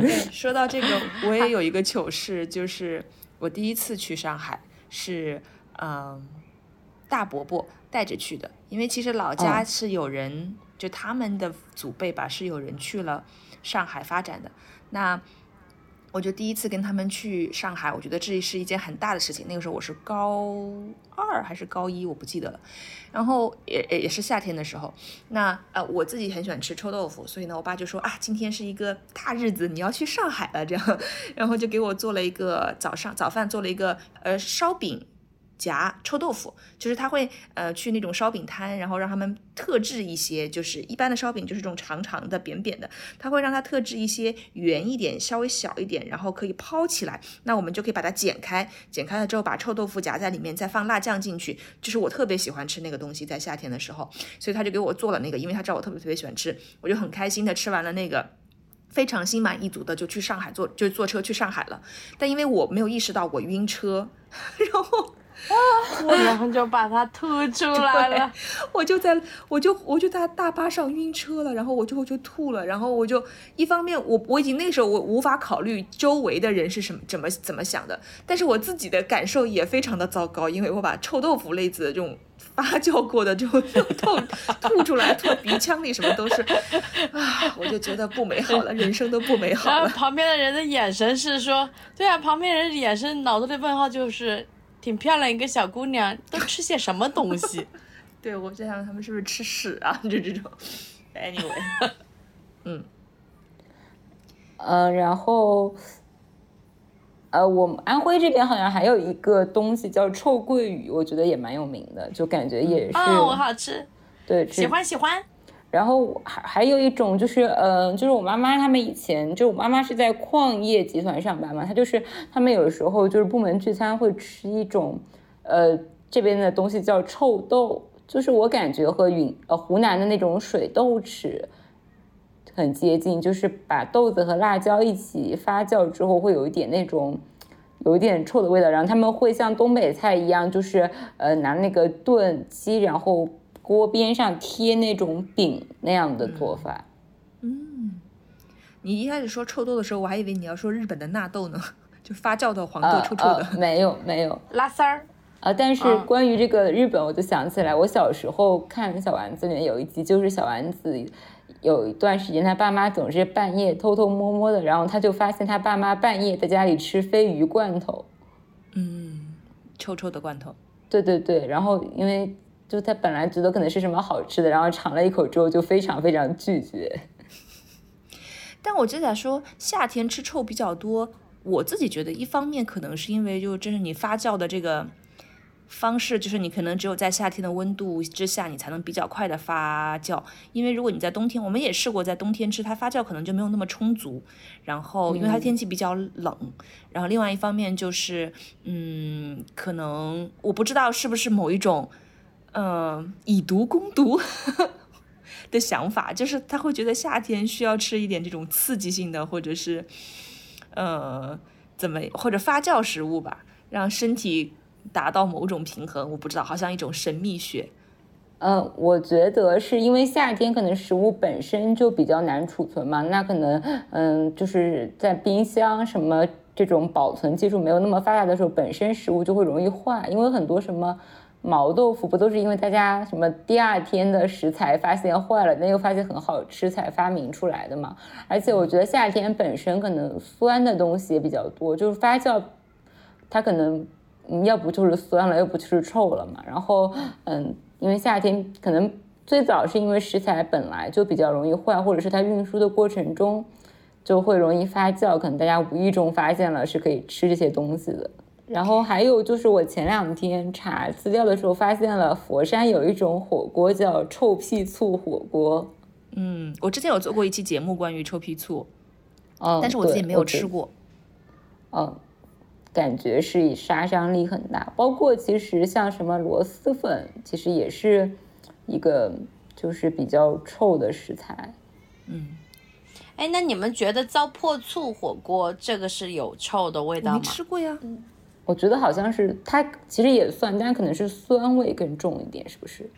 说到这个，我也有一个糗事，就是我第一次去上海是，嗯，大伯伯带着去的，因为其实老家嗯是有人，就他们的祖辈吧，是有人去了上海发展的。那我就第一次跟他们去上海，我觉得这是一件很大的事情。那个时候我是高二还是高一，我不记得了。然后也也也是夏天的时候，那呃我自己很喜欢吃臭豆腐，所以呢，我爸就说啊，今天是一个大日子，你要去上海了，这样，然后就给我做了一个早上早饭，做了一个呃烧饼。夹臭豆腐，就是他会呃去那种烧饼摊，然后让他们特制一些，就是一般的烧饼就是这种长长的、扁扁的，他会让它特制一些圆一点、稍微小一点，然后可以抛起来，那我们就可以把它剪开，剪开了之后把臭豆腐夹在里面，再放辣酱进去，就是我特别喜欢吃那个东西，在夏天的时候，所以他就给我做了那个，因为他知道我特别特别喜欢吃，我就很开心的吃完了那个。非常心满意足的就去上海坐，就坐车去上海了。但因为我没有意识到我晕车，然后 然后就把它吐出来了。我就在我就我就在大巴上晕车了，然后我最后就吐了，然后我就一方面我我已经那时候我无法考虑周围的人是什么怎么怎么想的，但是我自己的感受也非常的糟糕，因为我把臭豆腐类似的这种发酵过的这种 吐吐出来，吐鼻腔里什么都是，啊，我就觉得不美好了，人生都不美好 然后了。旁边的人的眼神是说，对啊，旁边人的眼神脑子里问号就是，挺漂亮一个小姑娘，都吃些什么东西？对我在想他们是不是吃屎啊？就这种，anyway，嗯，然后，呃，我们安徽这边好像还有一个东西叫臭鳜鱼，我觉得也蛮有名的，就感觉也是、啊、我好吃，对，喜是欢喜欢。然后还还有一种就是，呃，就是我妈妈他们以前，就我妈妈是在矿业集团上班嘛，她就是他们有时候就是部门聚餐会吃一种，呃，这边的东西叫臭豆，就是我感觉和云呃湖南的那种水豆豉很接近，就是把豆子和辣椒一起发酵之后，会有一点那种。有一点臭的味道，然后他们会像东北菜一样，就是呃拿那个炖鸡，然后锅边上贴那种饼那样的做法。嗯你一开始说臭豆的时候，我还以为你要说日本的纳豆呢，就发酵的黄豆呃臭臭的。呃，没有没有，拉丝儿，啊，但是嗯关于这个日本，我就想起来，我小时候看小丸子里面有一集，就是小丸子有一段时间，他爸妈总是半夜偷偷摸摸的，然后他就发现他爸妈半夜在家里吃鲱鱼罐头。嗯，臭臭的罐头。对对对，然后因为就他本来觉得可能是什么好吃的，然后尝了一口之后就非常非常拒绝。但我就想说，夏天吃臭比较多，我自己觉得一方面可能是因为就真是你发酵的这个方式，就是你可能只有在夏天的温度之下，你才能比较快的发酵。因为如果你在冬天，我们也试过在冬天吃，它发酵可能就没有那么充足。然后因为它天气比较冷，然后另外一方面就是，嗯，可能我不知道是不是某一种，嗯、以毒攻毒。的想法，就是他会觉得夏天需要吃一点这种刺激性的，或者是，呃，怎么或者发酵食物吧，让身体达到某种平衡。我不知道，好像一种神秘学。嗯，我觉得是因为夏天可能食物本身就比较难储存嘛，那可能嗯就是在冰箱什么这种保存技术没有那么发达的时候，本身食物就会容易坏，因为很多什么毛豆腐不都是因为大家什么第二天的食材发现坏了，那又发现很好吃才发明出来的嘛。而且我觉得夏天本身可能酸的东西也比较多，就是发酵它可能嗯，要不就是酸了，要不就是臭了嘛。然后，嗯，因为夏天可能最早是因为食材本来就比较容易坏，或者是它运输的过程中就会容易发酵，可能大家无意中发现了是可以吃这些东西的。然后还有就是我前两天查资料的时候发现了佛山有一种火锅叫臭屁醋火锅，嗯，我之前有做过一期节目关于臭屁醋，哦，但是我自己没有吃过。嗯，感觉是杀伤力很大。包括其实像什么螺蛳粉，其实也是一个就是比较臭的食材。嗯哎，那你们觉得糟粕醋火锅这个是有臭的味道吗？吃过呀。我觉得好像是它其实也算，但可能是酸味更重一点，是不是？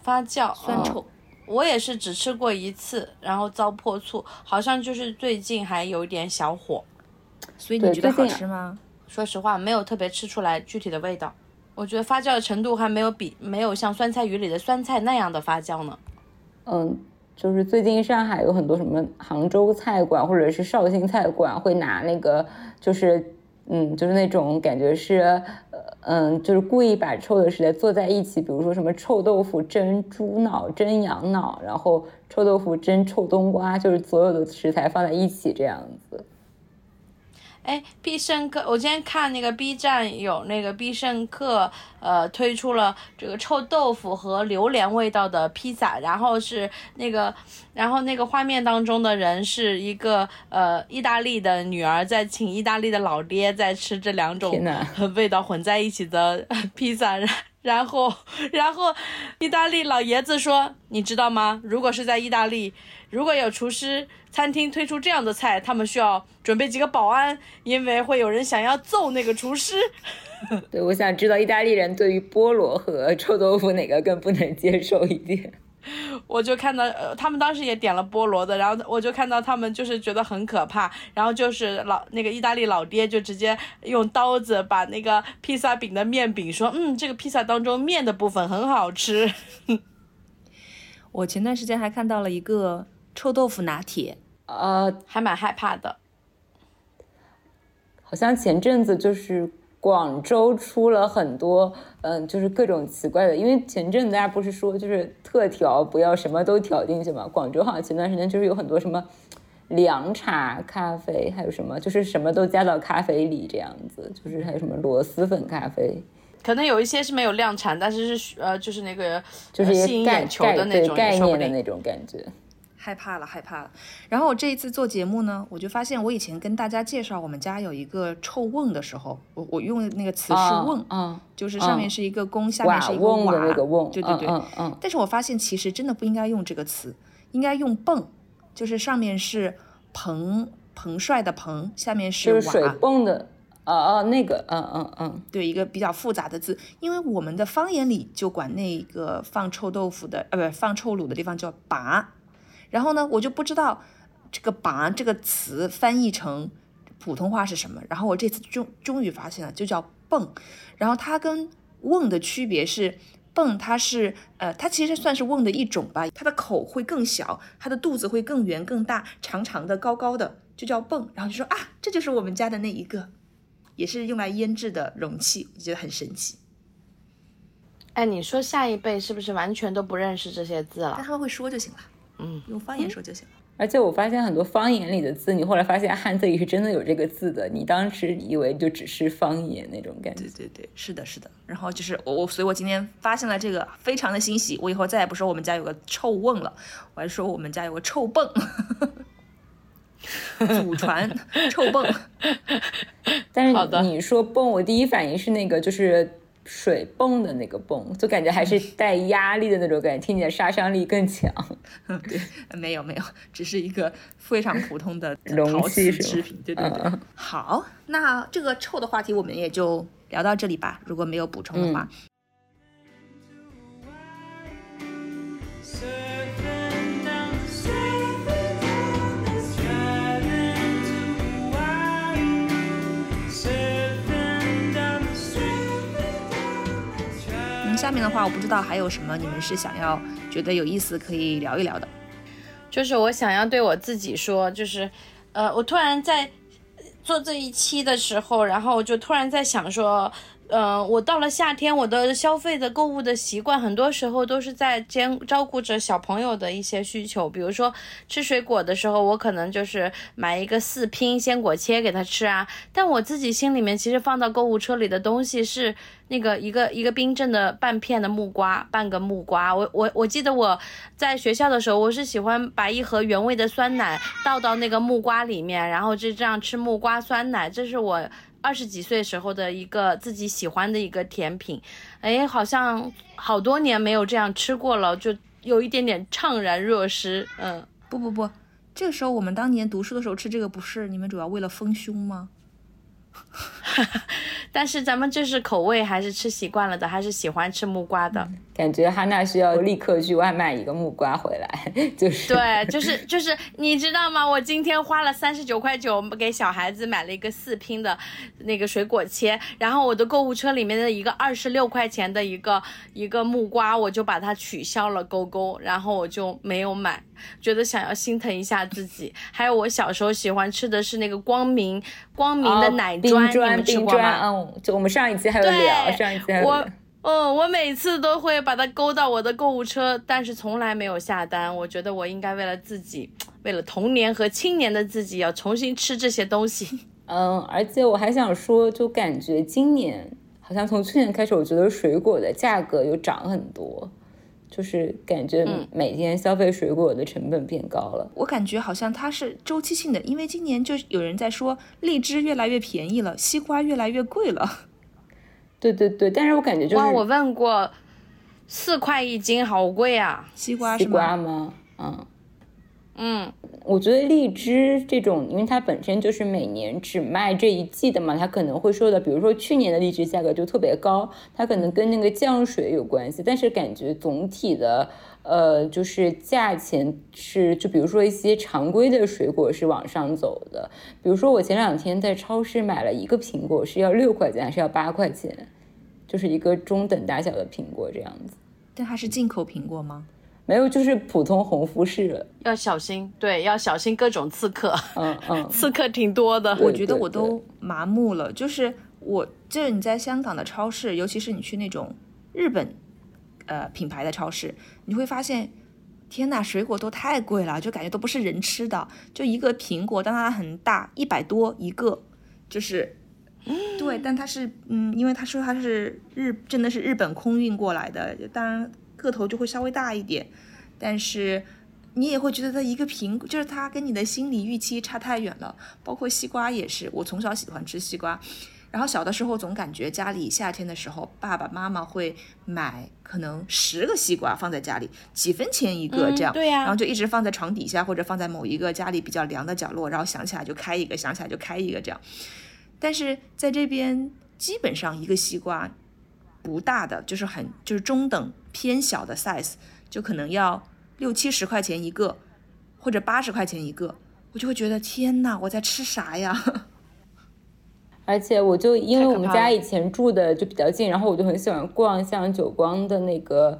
发酵酸臭。我也是只吃过一次，然后糟粕醋好像就是最近还有一点小火。所以你觉得好吃吗？说实话，没有特别吃出来具体的味道。我觉得发酵的程度还没有比没有像酸菜鱼里的酸菜那样的发酵呢。嗯，就是最近上海有很多什么杭州菜馆或者是绍兴菜馆会拿那个就是嗯就是那种感觉是呃嗯就是故意把臭的食材做在一起，比如说什么臭豆腐蒸猪脑蒸羊脑，然后臭豆腐蒸臭冬瓜，就是所有的食材放在一起这样子。哎，必胜客，我今天看那个 B 站有那个必胜客，呃，推出了这个臭豆腐和榴莲味道的披萨，然后是那个，然后那个画面当中的人是一个呃意大利的女儿在请意大利的老爹在吃这两种 味道混在一起的披萨，然然后 然后意大利老爷子说，你知道吗？如果是在意大利，如果有厨师餐厅推出这样的菜，他们需要准备几个保安，因为会有人想要揍那个厨师。对，我想知道意大利人对于菠萝和臭豆腐哪个更不能接受一点。我就看到，呃，他们当时也点了菠萝的，然后我就看到他们就是觉得很可怕，然后就是老那个意大利老爹就直接用刀子把那个披萨饼的面饼说，嗯，这个披萨当中面的部分很好吃。我前段时间还看到了一个臭豆腐拿铁，呃，还蛮害怕的。好像前阵子就是广州出了很多，嗯，就是各种奇怪的，因为前阵子大家不是说就是特调不要什么都调进去嘛，广州好像前段时间就是有很多什么凉茶咖啡，还有什么就是什么都加到咖啡里这样子，就是还有什么螺蛳粉咖啡，可能有一些是没有量产，但是是呃，就是那个就是吸引眼球的那种，也概。念的那种感觉。害怕了，害怕了。然后我这一次做节目呢，我就发现我以前跟大家介绍我们家有一个臭瓮的时候，我我用的那个词是啊瓮，嗯，就是上面嗯是一个弓，下面是一个瓮瓦的那个瓮，对对对。嗯嗯嗯，但是我发现其实真的不应该用这个词，应该用泵，就是上面是彭彭帅的彭，下面是瓦，就是水泵的，啊啊，那个，嗯嗯嗯，对，一个比较复杂的字，因为我们的方言里就管那个放臭豆腐的，呃，不，放臭卤的地方叫拔。然后呢，我就不知道这个拔这个词翻译成普通话是什么。然后我这次终终于发现了，就叫蹦。然后它跟瓮的区别是，蹦它是呃，它其实算是瓮的一种吧，它的口会更小，它的肚子会更圆更大，长长的高高的，就叫蹦。然后就说啊，这就是我们家的那一个。也是用来腌制的容器，我觉得很神奇。哎，你说下一辈是不是完全都不认识这些字了？但他们会说就行了，嗯，用方言说就行了。而且我发现很多方言里的字，你后来发现汉字里是真的有这个字的，你当时以为就只是方言那种感觉对。对对，是的，是的。然后就是我我，所以我今天发现了这个，非常的欣喜。我以后再也不说我们家有个臭瓮了，我还说我们家有个臭泵，祖传臭泵。但是你说泵，我第一反应是那个就是水泵的那个泵，就感觉还是带压力的那种感觉，听起来杀伤力更强。对，没有没有，只是一个非常普通的 容陶瓷制品。对对对。嗯好，那这个臭的话题我们也就聊到这里吧。如果没有补充的话下面的话我不知道还有什么你们是想要觉得有意思可以聊一聊的。就是我想要对我自己说，就是，呃，我突然在做这一期的时候，然后我就突然在想说，呃，我到了夏天，我的消费的购物的习惯，很多时候都是在兼照顾着小朋友的一些需求。比如说吃水果的时候，我可能就是买一个四拼鲜果切给他吃啊，但我自己心里面其实放到购物车里的东西是那个一个一个冰镇的半片的木瓜，半个木瓜。我我我记得我在学校的时候，我是喜欢把一盒原味的酸奶倒到那个木瓜里面，然后就这样吃木瓜酸奶，这是我。二十几岁时候的一个自己喜欢的一个甜品，哎，好像好多年没有这样吃过了，就有一点点怅然若失。嗯，不不不，这个时候我们当年读书的时候吃这个，不是你们主要为了丰胸吗？但是咱们这是口味还是吃习惯了的，还是喜欢吃木瓜的。感觉哈娜需要立刻去外卖一个木瓜回来，就是对，就是就是，你知道吗？我今天花了三十九块九给小孩子买了一个四拼的那个水果切，然后我的购物车里面的一个二十六块钱的一个一个木瓜，我就把它取消了勾勾，然后我就没有买，觉得想要心疼一下自己。还有我小时候喜欢吃的是那个光明光明的哦奶砖，你冰砖们吃，过吗？嗯，就我们上一期还有聊，对上一期还有我聊。嗯，我每次都会把它勾到我的购物车，但是从来没有下单。我觉得我应该为了自己，为了童年和青年的自己，要重新吃这些东西。嗯，而且我还想说，就感觉今年好像从去年开始，我觉得水果的价格又涨很多，就是感觉嗯每天消费水果的成本变高了。我感觉好像它是周期性的，因为今年就有人在说荔枝越来越便宜了，西瓜越来越贵了。对对对，但是我感觉就哇，我问过，四块一斤，好贵啊！西西瓜是吗？瓜吗？嗯。嗯，我觉得荔枝这种，因为它本身就是每年只卖这一季的嘛，它可能会说的，比如说去年的荔枝价格就特别高，它可能跟那个降水有关系，但是感觉总体的，呃，就是价钱是，就比如说一些常规的水果是往上走的，比如说我前两天在超市买了一个苹果是要六块钱还是要八块钱，就是一个中等大小的苹果这样子，但它是进口苹果吗？没有就是普通红富士，要小心，对，要小心各种刺客，嗯嗯。刺客挺多的。我觉得我都麻木了，就是我，就是你在香港的超市，尤其是你去那种日本呃品牌的超市，你会发现，天呐，水果都太贵了，就感觉都不是人吃的。就一个苹果，但它很大，一百多一个，就是。对，但它是，嗯，因为他说它是日，真的是日本空运过来的，当然个头就会稍微大一点，但是你也会觉得它一个苹果，就是它跟你的心理预期差太远了。包括西瓜也是，我从小喜欢吃西瓜，然后小的时候总感觉家里夏天的时候，爸爸妈妈会买可能十个西瓜放在家里，几分钱一个嗯这样，对呀然后就一直放在床底下或者放在某一个家里比较凉的角落，然后想起来就开一个，想起来就开一个这样。但是在这边基本上一个西瓜不大的，就是很就是中等偏小的 size，就可能要六七十块钱一个，或者八十块钱一个，我就会觉得天呐，我在吃啥呀？而且我就因为我们家以前住的就比较近，然后我就很喜欢逛像久光的那个，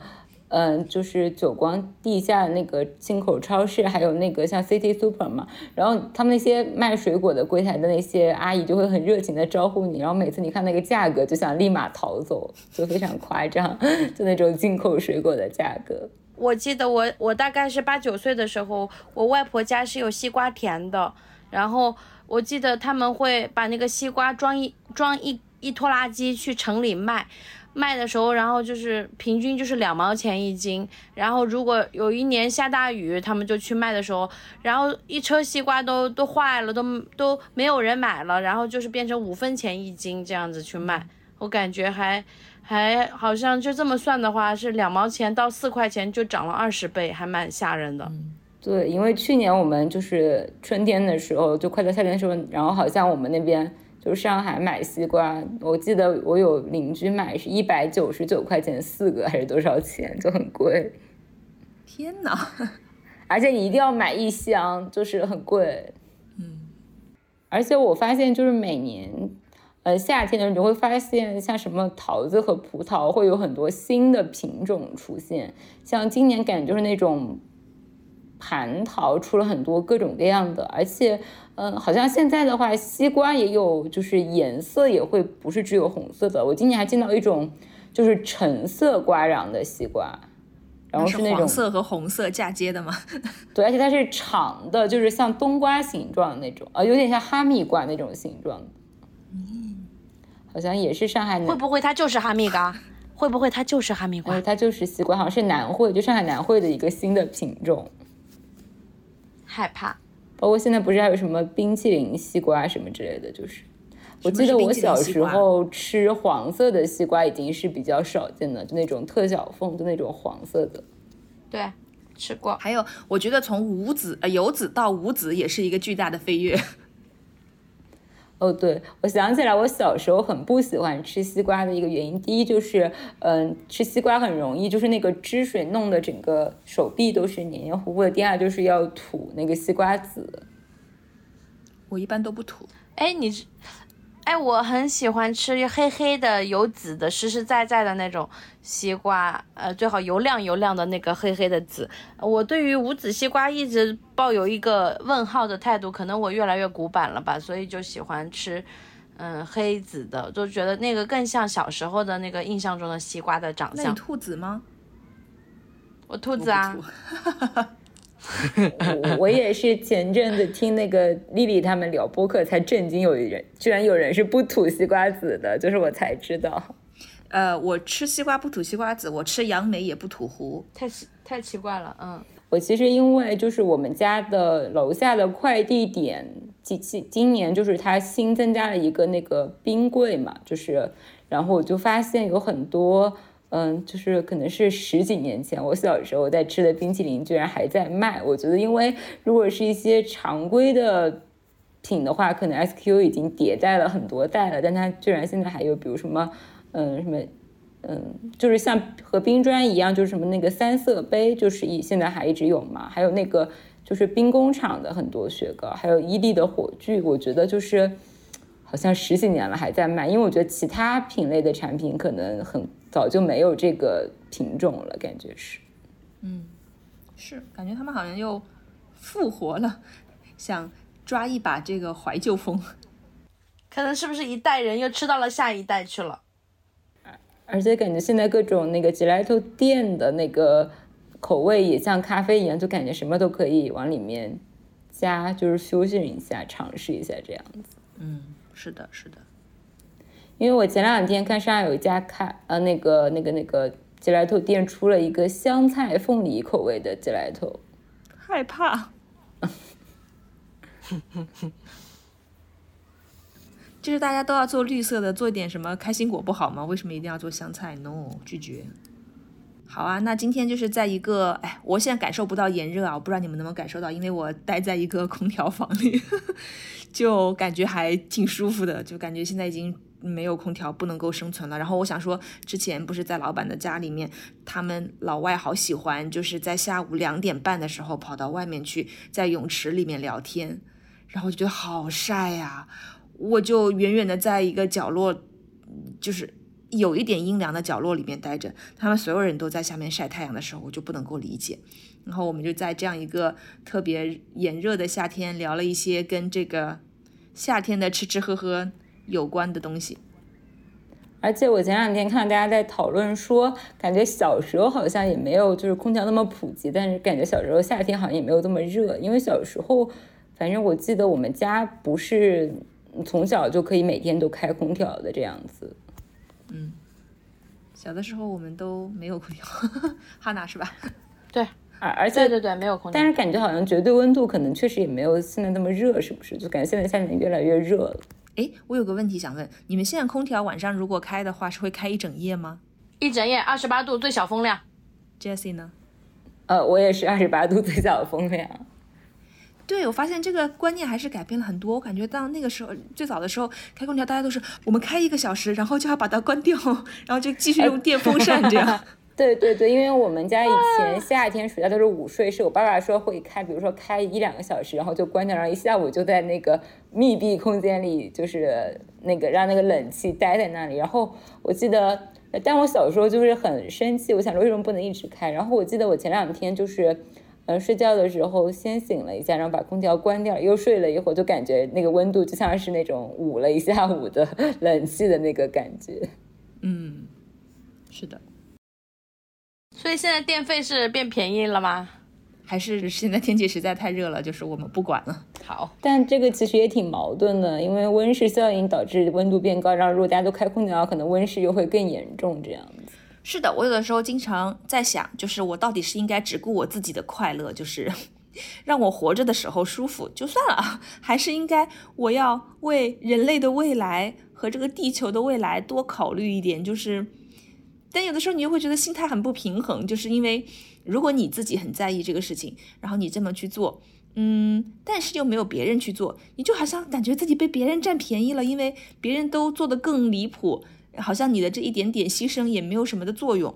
嗯、就是久光地下那个进口超市，还有那个像 City Super 嘛，然后他们那些卖水果的柜台的那些阿姨就会很热情的招呼你，然后每次你看那个价格就想立马逃走，就非常夸张，就那种进口水果的价格。我记得我我大概是八九岁的时候，我外婆家是有西瓜田的，然后我记得他们会把那个西瓜装一装一一拖拉机去城里卖，卖的时候，然后就是平均就是两毛钱一斤，然后如果有一年下大雨，他们就去卖的时候，然后一车西瓜都都坏了，都都没有人买了，然后就是变成五分钱一斤这样子去卖，我感觉还。还好像就这么算的话，是两毛钱到四块钱就涨了二十倍，还蛮吓人的。对，因为去年我们就是春天的时候，就快到夏天的时候，然后好像我们那边就上海买西瓜，我记得我有邻居买是一百九十九块钱四个，还是多少钱，就很贵，天哪，而且你一定要买一箱，就是很贵。嗯，而且我发现就是每年。呃，夏天的时候你就会发现，像什么桃子和葡萄会有很多新的品种出现，像今年感觉就是那种蟠桃出了很多各种各样的，而且，嗯、好像现在的话，西瓜也有，就是颜色也会不是只有红色的。我今年还见到一种就是橙色瓜瓤的西瓜，然后是是那种黄色和红色嫁接的吗？对，而且它是长的，就是像冬瓜形状的那种，呃，有点像哈密瓜那种形状的。嗯，好像也是上海南会不会它就是哈密瓜？会不会它就是哈密瓜呃，？它就是西瓜，好像是南汇，就上海南汇的一个新的品种。害怕。包括现在不是还有什么冰淇淋西瓜什么之类的，就是我记得我小时候吃黄色的西瓜已经是比较少见的，就那种特小凤的那种黄色的。对，吃过。还有，我觉得从无籽呃有籽到无籽也是一个巨大的飞跃。哦，对，我想起来，我小时候很不喜欢吃西瓜的一个原因，第一就是，嗯，吃西瓜很容易就是那个汁水弄得整个手臂都是黏黏糊糊的，第二就是要吐那个西瓜籽。我一般都不吐，哎，你是，哎，我很喜欢吃黑黑的有籽的实实在在的那种西瓜，呃，最好油亮油亮的那个黑黑的籽。我对于无籽西瓜一直抱有一个问号的态度，可能我越来越古板了吧，所以就喜欢吃。嗯，黑籽的，就觉得那个更像小时候的那个印象中的西瓜的长相。那你吐籽吗？我兔我子啊 我也是前阵子听那个丽丽他们聊播客才震惊，有人居然有人是不吐西瓜籽的，就是我才知道。呃，我吃西瓜不吐西瓜籽，我吃杨梅也不吐核。太奇太奇怪了，嗯。我其实因为就是我们家的楼下的快递点，今今今年就是它新增加了一个那个冰柜嘛，就是然后我就发现有很多，嗯，就是可能是十几年前我小时候在吃的冰淇淋居然还在卖。我觉得因为如果是一些常规的品的话，可能 SQ 已经迭代了很多代了，但它居然现在还有比如什么，嗯，什么。嗯，就是像和冰砖一样，就是什么那个三色杯，就是一现在还一直有嘛。还有那个就是兵工厂的很多雪糕，还有伊利的火炬，我觉得就是好像十几年了还在卖，因为我觉得其他品类的产品可能很早就没有这个品种了，感觉是。嗯是，感觉他们好像又复活了，想抓一把这个怀旧风。可能是不是一代人又吃到了下一代去了？而且感觉现在各种那个 gelato 店的那个口味也像咖啡一样，就感觉什么都可以往里面加，就是 fusion 一下，尝试一下这样子。嗯，是的，是的。因为我前两天看上海有一家咖呃那个那个那个 gelato 店出了一个香菜凤梨口味的 gelato，害怕。就是大家都要做绿色的，做一点什么开心果不好吗？为什么一定要做香菜？No，拒绝。好啊，那今天就是在一个，哎，我现在感受不到炎热啊，我不知道你们能不能感受到，因为我待在一个空调房里，就感觉还挺舒服的，就感觉现在已经没有空调不能够生存了。然后我想说，之前不是在老板的家里面，他们老外好喜欢，就是在下午两点半的时候跑到外面去，在泳池里面聊天，然后就觉得好晒呀、我就远远的在一个角落，就是有一点阴凉的角落里面待着，他们所有人都在下面晒太阳的时候，我就不能够理解。然后我们就在这样一个特别炎热的夏天，聊了一些跟这个夏天的吃吃喝喝有关的东西。而且我前两天看到大家在讨论说，感觉小时候好像也没有就是空调那么普及，但是感觉小时候夏天好像也没有这么热，因为小时候，反正我记得我们家不是从小就可以每天都开空调的这样子。嗯小的时候我们都没有空调，哈娜是吧？对而而且对对对，没有空调但。是感觉好像绝对温度可能确实也没有现在那么热，是不是？就感觉现在夏天越来越热了。诶，我有个问题想问，你们现在空调晚上如果开的话，是会开一整夜吗一整夜二十八度最小风量，？Jessie 呢？呃，我也是二十八度最小风量。对，我发现这个观念还是改变了很多。我感觉到那个时候最早的时候开空调，大家都是我们开一个小时，然后就要把它关掉，然后就继续用电风扇这样。对对对，因为我们家以前夏天暑假都是午睡，是我爸爸说会开，比如说开一两个小时，然后就关掉，然后一下午就在那个密闭空间里，就是那个让那个冷气待在那里。然后我记得，但我小时候就是很生气，我想说为什么不能一直开？然后我记得我前两天就是。嗯，睡觉的时候先醒了一下，然后把空调关掉，又睡了一会儿，就感觉那个温度就像是那种捂了一下午的 冷气的那个感觉。嗯，是的，所以现在电费是变便宜了吗？还是现在天气实在太热了，就是我们不管了。好，但这个其实也挺矛盾的，因为温室效应导致温度变高，然后如果大家都开空调，可能温室又会更严重这样子。是的，我有的时候经常在想，就是我到底是应该只顾我自己的快乐，就是让我活着的时候舒服就算了，还是应该我要为人类的未来和这个地球的未来多考虑一点，就是。但有的时候你又会觉得心态很不平衡，就是因为如果你自己很在意这个事情，然后你这么去做，嗯，但是又没有别人去做，你就好像感觉自己被别人占便宜了，因为别人都做得更离谱，好像你的这一点点牺牲也没有什么的作用，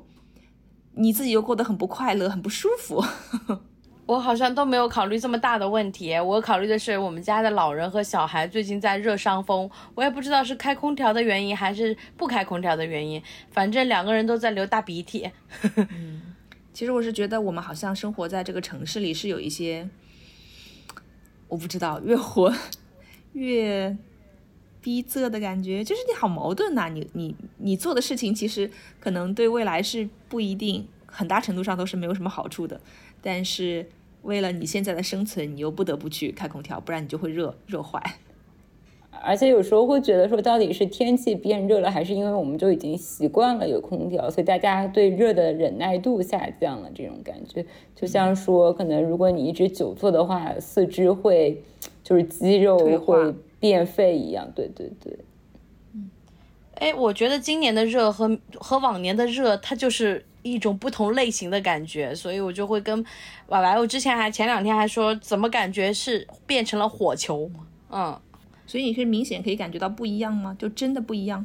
你自己又过得很不快乐，很不舒服。我好像都没有考虑这么大的问题，我考虑的是我们家的老人和小孩最近在热伤风，我也不知道是开空调的原因还是不开空调的原因，反正两个人都在流大鼻涕。其实我是觉得我们好像生活在这个城市里是有一些，我不知道，越活 越逼仄的感觉，就是你好矛盾呐、你你你做的事情其实可能对未来是不一定，很大程度上都是没有什么好处的，但是为了你现在的生存，你又不得不去开空调，不然你就会热热坏。而且有时候会觉得说，到底是天气变热了，还是因为我们就已经习惯了有空调，所以大家对热的忍耐度下降了，这种感觉，就像说，可能如果你一直久坐的话，四肢会就是肌肉会变废一样。对对对。哎，我觉得今年的热和和往年的热，它就是一种不同类型的感觉，所以我就会跟婉婉，我之前还前两天还说，怎么感觉是变成了火球？嗯，所以你是明显可以感觉到不一样吗？就真的不一样？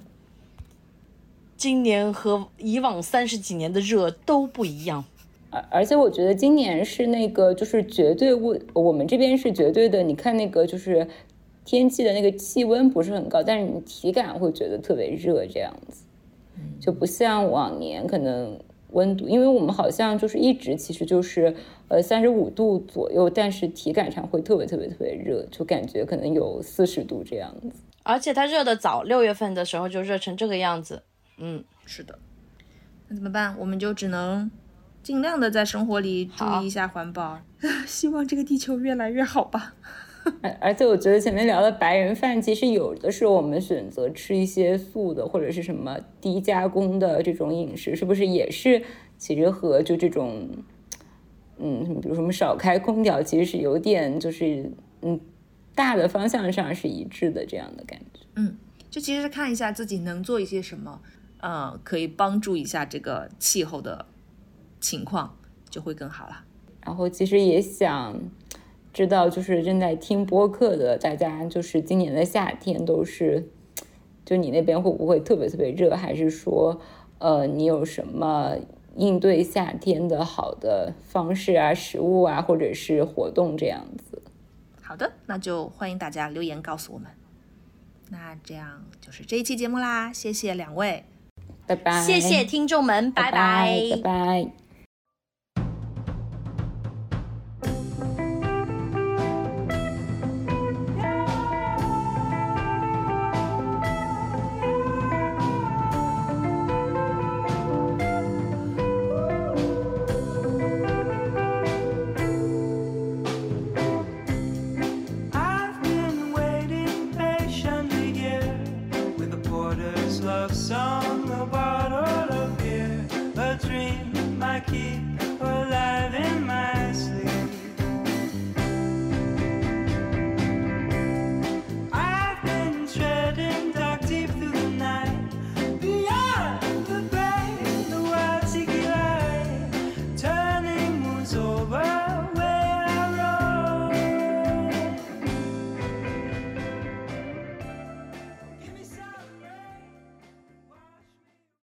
今年和以往三十几年的热都不一样。而而且我觉得今年是那个就是绝对温，我们这边是绝对的。你看那个就是天气的那个气温不是很高，但是你体感会觉得特别热这样子，就不像往年可能温度，因为我们好像就是一直其实就是呃三十五度左右，但是体感上会特别特别特别热，就感觉可能有四十度这样子。而且它热的早，六月份的时候就热成这个样子。嗯，是的，那怎么办？我们就只能尽量的在生活里注意一下环保，希望这个地球越来越好吧。而而且我觉得前面聊的白人饭，其实有的时候我们选择吃一些素的或者是什么低加工的这种饮食，是不是也是其实和就这种，嗯，比如说我们少开空调，其实是有点就是嗯大的方向上是一致的这样的感觉。嗯就其实是看一下自己能做一些什么，呃，可以帮助一下这个气候的情况就会更好了。然后其实也想知道，就是正在听播客的大家，就是今年的夏天都是，就你那边会不会特别特别热，还是说，呃，你有什么应对夏天的好的方式啊、食物啊，或者是活动这样子？好的，那就欢迎大家留言告诉我们。那这样就是这一期节目啦，谢谢两位。拜拜，谢谢听众们，拜拜拜拜拜。